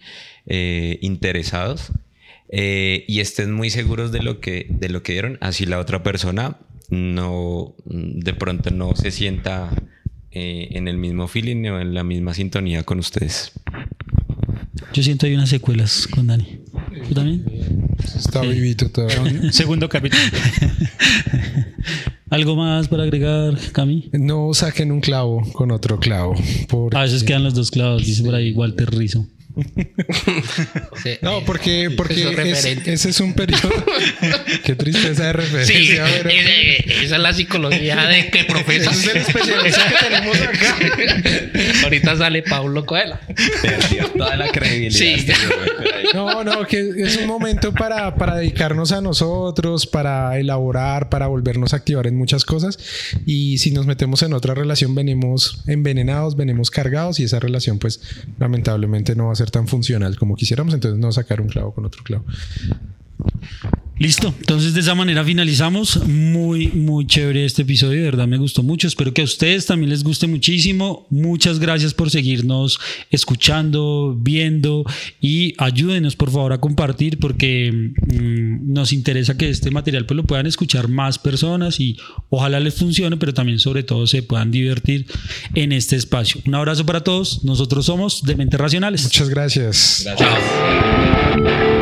eh, interesados eh, y estén muy seguros de lo, que, de lo que dieron, así la otra persona no, de pronto no se sienta eh, en el mismo feeling o en la misma sintonía con ustedes. Yo siento hay unas secuelas con Dani. ¿Tú también? Está vivito todavía. Segundo capítulo. [LAUGHS] ¿Algo más para agregar, Cami? No saquen un clavo con otro clavo. porque- A veces quedan los dos clavos, dice por ahí Walter Rizzo. [LAUGHS] Sí, No, porque, porque es- ese es un periodo. [LAUGHS] Qué tristeza de referencia. Sí, esa es la psicología de que profesa. Ese es el especialista que tenemos acá. [LAUGHS] Ahorita sale Paulo Coelho. Perdió toda la credibilidad. Sí. este. No, no, que es un momento para, para dedicarnos a nosotros, para elaborar, para volvernos a activar en muchas cosas. Y si nos metemos en otra relación, venimos envenenados, venimos cargados y esa relación, pues lamentablemente no va a ser tan funcional como quisiéramos. Entonces, no sacar un clavo con otro clavo. Listo, entonces de esa manera finalizamos. Muy, muy chévere este episodio, de verdad me gustó mucho. Espero que a ustedes también les guste muchísimo. Muchas gracias por seguirnos escuchando, viendo y ayúdenos por favor a compartir porque mm, nos interesa que este material pues lo puedan escuchar más personas y ojalá les funcione, pero también sobre todo se puedan divertir en este espacio. Un abrazo para todos. Nosotros somos Dementes Racionales. Muchas gracias. Gracias.